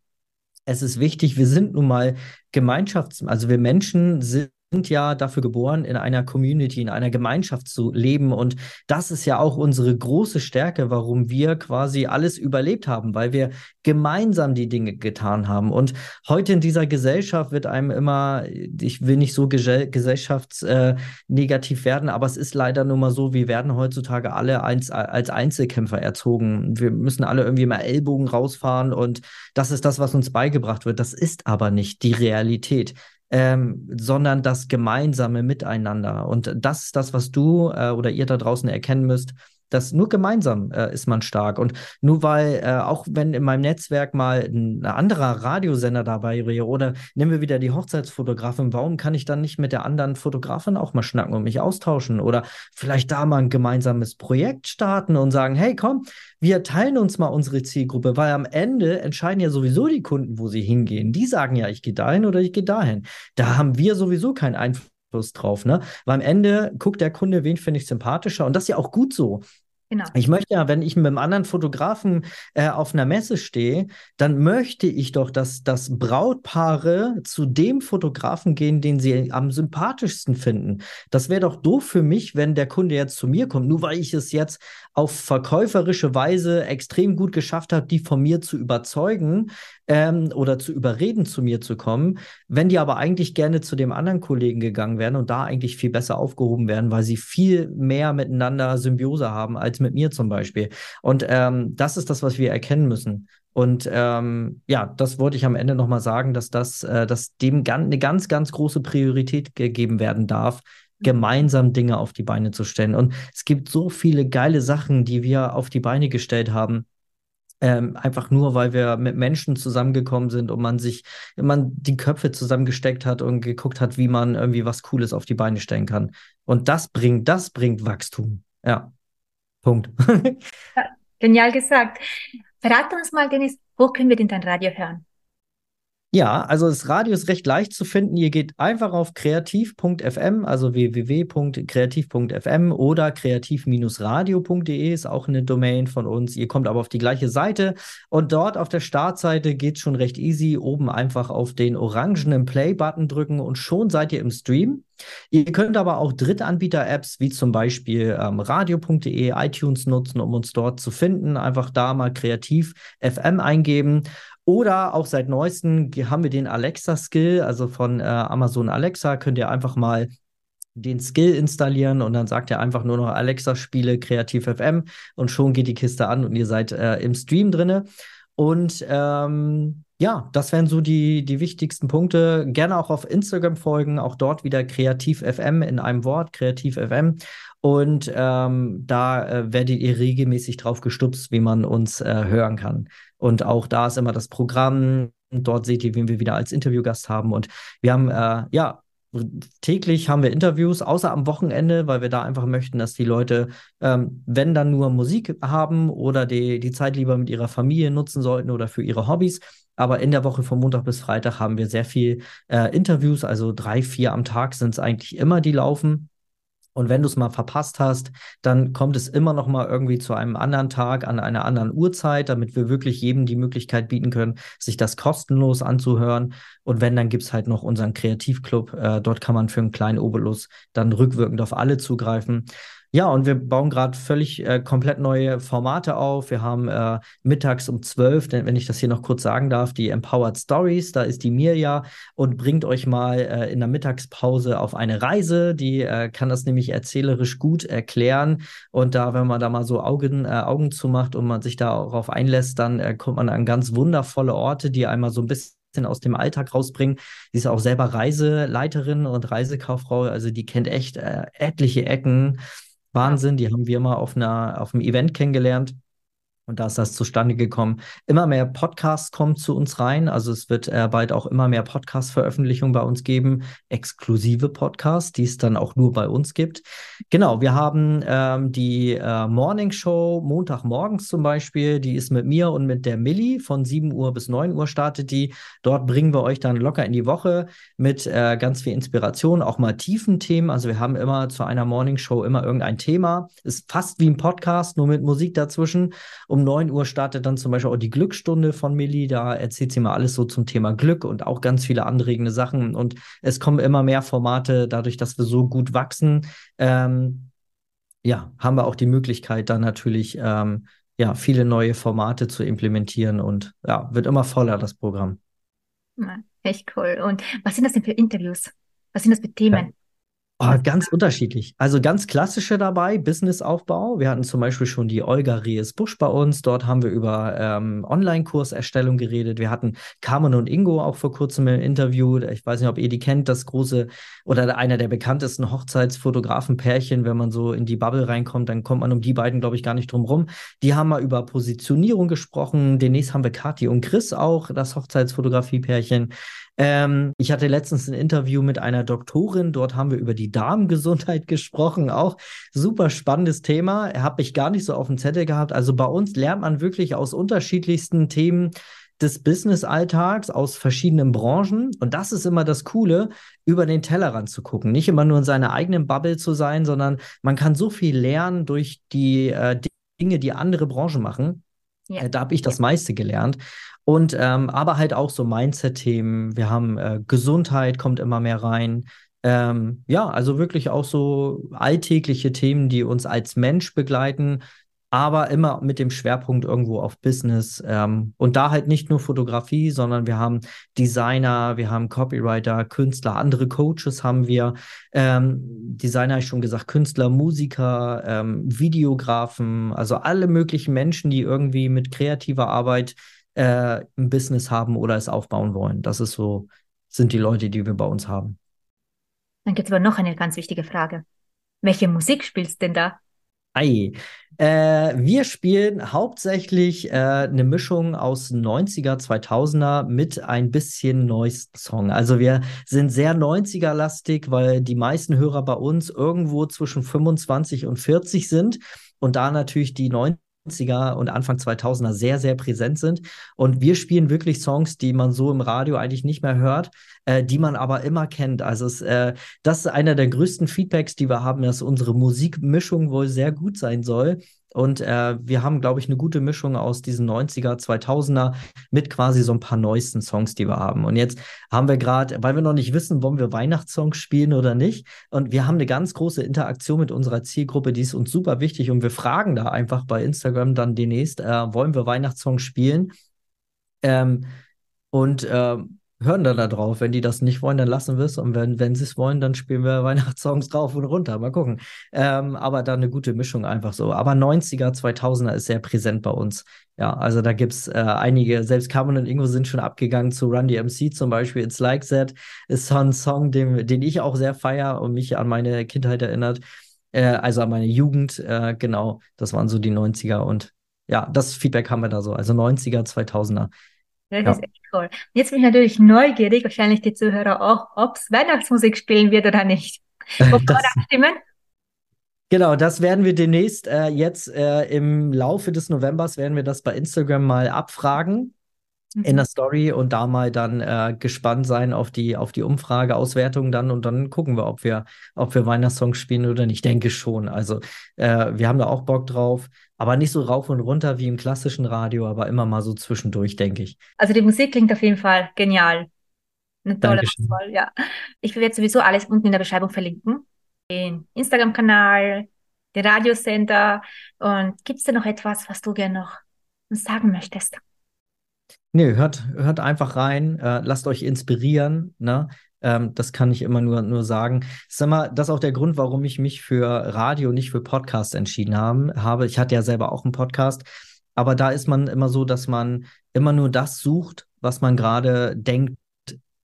es ist wichtig, wir sind nun mal Gemeinschafts-, also wir Menschen sind sind ja dafür geboren, in einer Community, in einer Gemeinschaft zu leben. Und das ist ja auch unsere große Stärke, warum wir quasi alles überlebt haben, weil wir gemeinsam die Dinge getan haben. Und heute in dieser Gesellschaft wird einem immer, ich will nicht so gesellschaftsnegativ äh, werden, aber es ist leider nun mal so, wir werden heutzutage alle als Einzelkämpfer erzogen. Wir müssen alle irgendwie mal Ellbogen rausfahren und das ist das, was uns beigebracht wird. Das ist aber nicht die Realität ähm, sondern das gemeinsame Miteinander. Und das ist das, was du äh, oder ihr da draußen erkennen müsst dass nur gemeinsam äh, ist man stark. Und nur weil, äh, auch wenn in meinem Netzwerk mal ein, anderer Radiosender dabei wäre oder nehmen wir wieder die Hochzeitsfotografin, warum kann ich dann nicht mit der anderen Fotografin auch mal schnacken und mich austauschen? Oder vielleicht da mal ein gemeinsames Projekt starten und sagen, hey, komm, wir teilen uns mal unsere Zielgruppe, weil am Ende entscheiden ja sowieso die Kunden, wo sie hingehen. Die sagen ja, ich gehe dahin oder ich gehe dahin. Da haben wir sowieso keinen Einfluss drauf, ne? Weil am Ende guckt der Kunde, wen finde ich sympathischer und das ist ja auch gut so. Genau. Ich möchte ja, wenn ich mit einem anderen Fotografen äh, auf einer Messe stehe, dann möchte ich doch, dass, dass Brautpaare zu dem Fotografen gehen, den sie am sympathischsten finden. Das wäre doch doof für mich, wenn der Kunde jetzt zu mir kommt, nur weil ich es jetzt auf verkäuferische Weise extrem gut geschafft habe, die von mir zu überzeugen ähm, oder zu überreden, zu mir zu kommen. Wenn die aber eigentlich gerne zu dem anderen Kollegen gegangen wären und da eigentlich viel besser aufgehoben werden, weil sie viel mehr miteinander Symbiose haben als mit mir zum Beispiel. Und ähm, das ist das, was wir erkennen müssen. Und ähm, ja, das wollte ich am Ende nochmal sagen, dass das, äh, dass dem eine ganz, ganz große Priorität gegeben werden darf, gemeinsam Dinge auf die Beine zu stellen. Und es gibt so viele geile Sachen, die wir auf die Beine gestellt haben ähm, einfach nur, weil wir mit Menschen zusammengekommen sind und man sich, man die Köpfe zusammengesteckt hat und geguckt hat, wie man irgendwie was Cooles auf die Beine stellen kann. Und das bringt, das bringt Wachstum. Ja. Punkt. ja, genial gesagt. Verrate uns mal, Dennis, wo können wir denn dein Radio hören? Ja, also das Radio ist recht leicht zu finden. Ihr geht einfach auf kreativ.fm, also www.kreativ.fm oder kreativ-radio.de ist auch eine Domain von uns. Ihr kommt aber auf die gleiche Seite und dort auf der Startseite geht es schon recht easy. Oben einfach auf den orangenen Play-Button drücken und schon seid ihr im Stream. Ihr könnt aber auch Drittanbieter-Apps wie zum Beispiel ähm, radio.de, iTunes nutzen, um uns dort zu finden. Einfach da mal kreativ FM eingeben oder auch seit neuestem haben wir den Alexa-Skill, also von äh, Amazon Alexa, könnt ihr einfach mal den Skill installieren und dann sagt er einfach nur noch Alexa spiele Kreativ FM und schon geht die Kiste an und ihr seid äh, im Stream drinne. Und ähm, ja, das wären so die, die wichtigsten Punkte. Gerne auch auf Instagram folgen, auch dort wieder Kreativ FM in einem Wort, Kreativ FM. Und ähm, da äh, werdet ihr regelmäßig drauf gestupst, wie man uns äh, hören kann. Und auch da ist immer das Programm. Dort seht ihr, wen wir wieder als Interviewgast haben. Und wir haben, äh, ja, täglich haben wir Interviews, außer am Wochenende, weil wir da einfach möchten, dass die Leute, ähm, wenn dann nur Musik haben oder die, die Zeit lieber mit ihrer Familie nutzen sollten oder für ihre Hobbys. Aber in der Woche von Montag bis Freitag haben wir sehr viel äh, Interviews, also drei, vier am Tag sind es eigentlich immer, die laufen. Und wenn du es mal verpasst hast, dann kommt es immer noch mal irgendwie zu einem anderen Tag an einer anderen Uhrzeit, damit wir wirklich jedem die Möglichkeit bieten können, sich das kostenlos anzuhören. Und wenn, dann gibt es halt noch unseren Kreativclub. Äh, dort kann man für einen kleinen Obolus dann rückwirkend auf alle zugreifen. Ja, und wir bauen gerade völlig äh, komplett neue Formate auf. Wir haben äh, mittags um 12, denn, wenn ich das hier noch kurz sagen darf, die Empowered Stories. Da ist die Mirja und bringt euch mal äh, in der Mittagspause auf eine Reise. Die äh, kann das nämlich erzählerisch gut erklären. Und da, wenn man da mal so Augen, äh, Augen zumacht und man sich darauf einlässt, dann äh, kommt man an ganz wundervolle Orte, die einmal so ein bisschen aus dem Alltag rausbringen. Sie ist auch selber Reiseleiterin und Reisekauffrau, also die kennt echt äh, etliche Ecken Wahnsinn, die haben wir mal auf einer, auf einem Event kennengelernt. Und da ist das zustande gekommen. Immer mehr Podcasts kommen zu uns rein. Also es wird äh, bald auch immer mehr Podcast-Veröffentlichungen bei uns geben, exklusive Podcasts, die es dann auch nur bei uns gibt. Genau, wir haben ähm, die äh, Morning Show Montagmorgens zum Beispiel. Die ist mit mir und mit der Millie von 7 Uhr bis 9 Uhr startet die. Dort bringen wir euch dann locker in die Woche mit äh, ganz viel Inspiration, auch mal tiefen Themen. Also wir haben immer zu einer Morning Show immer irgendein Thema. Ist fast wie ein Podcast, nur mit Musik dazwischen. Um 9 Uhr startet dann zum Beispiel auch die Glücksstunde von Millie. Da erzählt sie mal alles so zum Thema Glück und auch ganz viele anregende Sachen. Und es kommen immer mehr Formate, dadurch, dass wir so gut wachsen. Ähm, ja, haben wir auch die Möglichkeit, dann natürlich ähm, ja, viele neue Formate zu implementieren und ja, wird immer voller, das Programm. Ja, echt cool. Und was sind das denn für Interviews? Was sind das für Themen? Ja. Oh, ganz unterschiedlich. Also ganz klassische dabei, Businessaufbau. Wir hatten zum Beispiel schon die Olga Rees-Busch bei uns. Dort haben wir über ähm, Online-Kurserstellung geredet. Wir hatten Carmen und Ingo auch vor kurzem im Interview. Ich weiß nicht, ob ihr die kennt, das große oder einer der bekanntesten Hochzeitsfotografen-Pärchen. Wenn man so in die Bubble reinkommt, dann kommt man um die beiden, glaube ich, gar nicht drum rum. Die haben mal über Positionierung gesprochen. Demnächst haben wir Kathi und Chris auch, das Hochzeitsfotografie-Pärchen. Ähm, ich hatte letztens ein Interview mit einer Doktorin, dort haben wir über die Darmgesundheit gesprochen, auch super spannendes Thema, habe ich gar nicht so auf dem Zettel gehabt. Also bei uns lernt man wirklich aus unterschiedlichsten Themen des Business-Alltags aus verschiedenen Branchen. Und das ist immer das Coole, über den Tellerrand zu gucken. Nicht immer nur in seiner eigenen Bubble zu sein, sondern man kann so viel lernen durch die äh, Dinge, die andere Branchen machen. Ja. Äh, da habe ich das meiste gelernt. Und ähm, aber halt auch so Mindset-Themen. Wir haben äh, Gesundheit kommt immer mehr rein. Ähm, ja, also wirklich auch so alltägliche Themen, die uns als Mensch begleiten, aber immer mit dem Schwerpunkt irgendwo auf Business. Ähm, und da halt nicht nur Fotografie, sondern wir haben Designer, wir haben Copywriter, Künstler, andere Coaches haben wir. Ähm, Designer ich schon gesagt, Künstler, Musiker, ähm, Videografen, also alle möglichen Menschen, die irgendwie mit kreativer Arbeit äh, ein Business haben oder es aufbauen wollen. Das ist so, sind die Leute, die wir bei uns haben. Dann gibt es aber noch eine ganz wichtige Frage. Welche Musik spielst du denn da? Ei. Äh, wir spielen hauptsächlich äh, eine Mischung aus 90er, 2000er mit ein bisschen neuesten Song. Also wir sind sehr 90er-lastig, weil die meisten Hörer bei uns irgendwo zwischen 25 und 40 sind und da natürlich die 90 90er und Anfang 2000er sehr, sehr präsent sind. Und wir spielen wirklich Songs, die man so im Radio eigentlich nicht mehr hört, äh, die man aber immer kennt. Also es, äh, das ist einer der größten Feedbacks, die wir haben, dass unsere Musikmischung wohl sehr gut sein soll. Und äh, wir haben, glaube ich, eine gute Mischung aus diesen 90er, 2000er mit quasi so ein paar neuesten Songs, die wir haben. Und jetzt haben wir gerade, weil wir noch nicht wissen, wollen wir Weihnachtssongs spielen oder nicht. Und wir haben eine ganz große Interaktion mit unserer Zielgruppe, die ist uns super wichtig. Und wir fragen da einfach bei Instagram dann demnächst, äh, wollen wir Weihnachtssongs spielen? Ähm, und äh, hören dann da drauf. Wenn die das nicht wollen, dann lassen wir es. Und wenn, wenn sie es wollen, dann spielen wir Weihnachtssongs drauf und runter. Mal gucken. Ähm, aber da eine gute Mischung einfach so. Aber 90er, 2000er ist sehr präsent bei uns. Ja, also da gibt es äh, einige, selbst Carmen und Ingo sind schon abgegangen zu Run DMC zum Beispiel. It's Like That ist so ein Song, den, den ich auch sehr feier und mich an meine Kindheit erinnert. Äh, also an meine Jugend. Äh, genau, das waren so die 90er und ja, das Feedback haben wir da so. Also 90er, 2000er. Das ja. ist echt cool. Jetzt bin ich natürlich neugierig, wahrscheinlich die Zuhörer auch, ob es Weihnachtsmusik spielen wird oder nicht. Wo kann abstimmen? Genau, das werden wir demnächst äh, jetzt äh, im Laufe des Novembers werden wir das bei Instagram mal abfragen. In der Story und da mal dann äh, gespannt sein auf die auf die Umfrageauswertung dann und dann gucken wir, ob wir ob wir Weihnachtssongs spielen oder nicht. Ich denke schon. Also äh, wir haben da auch Bock drauf. Aber nicht so rauf und runter wie im klassischen Radio, aber immer mal so zwischendurch, denke ich. Also die Musik klingt auf jeden Fall genial. Eine tolle Auswahl, ja. Ich werde sowieso alles unten in der Beschreibung verlinken. Den Instagram-Kanal, den Radiosender. Und gibt es da noch etwas, was du gerne noch sagen möchtest? Nee, hört, hört einfach rein, äh, lasst euch inspirieren. Ne? Ähm, das kann ich immer nur, nur sagen. Sag mal, das ist auch der Grund, warum ich mich für Radio, nicht für Podcast entschieden haben, habe. Ich hatte ja selber auch einen Podcast, aber da ist man immer so, dass man immer nur das sucht, was man gerade denkt,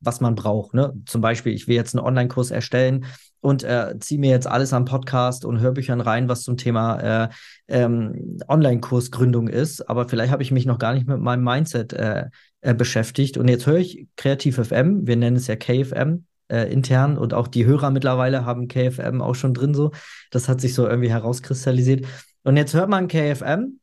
was man braucht. Ne? Zum Beispiel, ich will jetzt einen Online-Kurs erstellen und äh, ziehe mir jetzt alles an Podcast und Hörbüchern rein, was zum Thema äh, ähm, Online-Kursgründung ist. Aber vielleicht habe ich mich noch gar nicht mit meinem Mindset äh, äh, beschäftigt. Und jetzt höre ich Kreativ FM, wir nennen es ja KFM äh, intern und auch die Hörer mittlerweile haben KFM auch schon drin so. Das hat sich so irgendwie herauskristallisiert. Und jetzt hört man KFM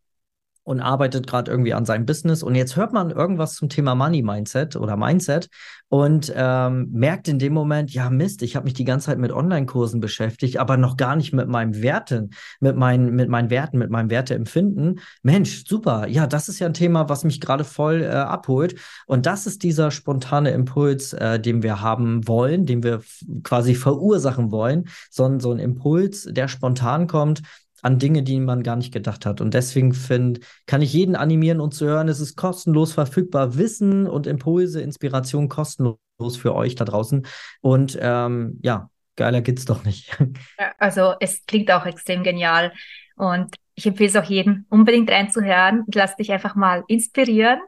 und arbeitet gerade irgendwie an seinem Business. Und jetzt hört man irgendwas zum Thema Money Mindset oder Mindset und ähm, merkt in dem Moment, ja Mist, ich habe mich die ganze Zeit mit Online-Kursen beschäftigt, aber noch gar nicht mit meinem Werten, mit meinen, mit meinen Werten, mit meinem Werteempfinden. Mensch, super, ja, das ist ja ein Thema, was mich gerade voll äh, abholt. Und das ist dieser spontane Impuls, äh, den wir haben wollen, den wir quasi verursachen wollen, sondern so ein Impuls, der spontan kommt an Dinge, die man gar nicht gedacht hat. Und deswegen find, kann ich jeden animieren und zu hören, es ist kostenlos verfügbar. Wissen und Impulse, Inspiration kostenlos für euch da draußen. Und ähm, ja, geiler geht's doch nicht. Also es klingt auch extrem genial. Und ich empfehle es auch jedem, unbedingt reinzuhören. Lass dich einfach mal inspirieren.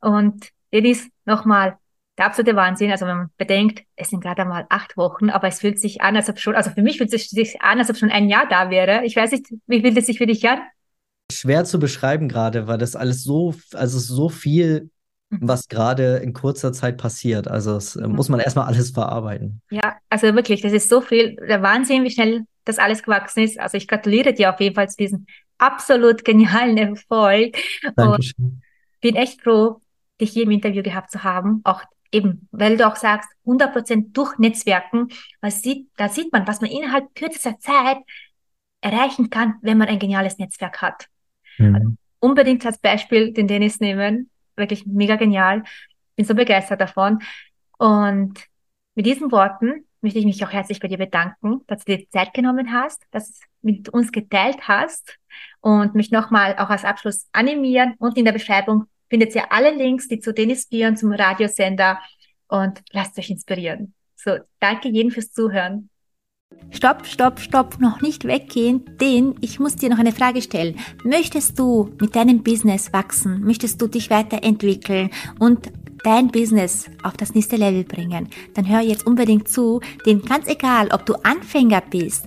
Und Denis, nochmal der absolute Wahnsinn. Also wenn man bedenkt, es sind gerade einmal acht Wochen, aber es fühlt sich an, als ob schon, also für mich fühlt es sich an, als ob schon ein Jahr da wäre. Ich weiß nicht, wie fühlt es sich für dich an? Schwer zu beschreiben gerade, weil das alles so, also so viel, mhm. was gerade in kurzer Zeit passiert. Also es äh, mhm. muss man erstmal alles verarbeiten. Ja, also wirklich, das ist so viel, der Wahnsinn, wie schnell das alles gewachsen ist. Also ich gratuliere dir auf jeden Fall zu diesem absolut genialen Erfolg. Dankeschön. Und bin echt froh, dich hier im Interview gehabt zu haben. Auch eben, weil du auch sagst, 100% durch Netzwerken, was sieht, da sieht man, was man innerhalb kürzester Zeit erreichen kann, wenn man ein geniales Netzwerk hat. Mhm. Also unbedingt als Beispiel den Dennis nehmen. Wirklich mega genial. Bin so begeistert davon. Und mit diesen Worten möchte ich mich auch herzlich bei dir bedanken, dass du dir Zeit genommen hast, dass du es mit uns geteilt hast und mich nochmal auch als Abschluss animieren. Und in der Beschreibung findet ihr alle Links, die zu Dennis Bieren, zum Radiosender und lasst euch inspirieren. So, danke jedem fürs Zuhören. Stopp, stopp, stopp, noch nicht weggehen, denn ich muss dir noch eine Frage stellen. Möchtest du mit deinem Business wachsen? Möchtest du dich weiterentwickeln und dein Business auf das nächste Level bringen, dann hör jetzt unbedingt zu, denn ganz egal, ob du Anfänger bist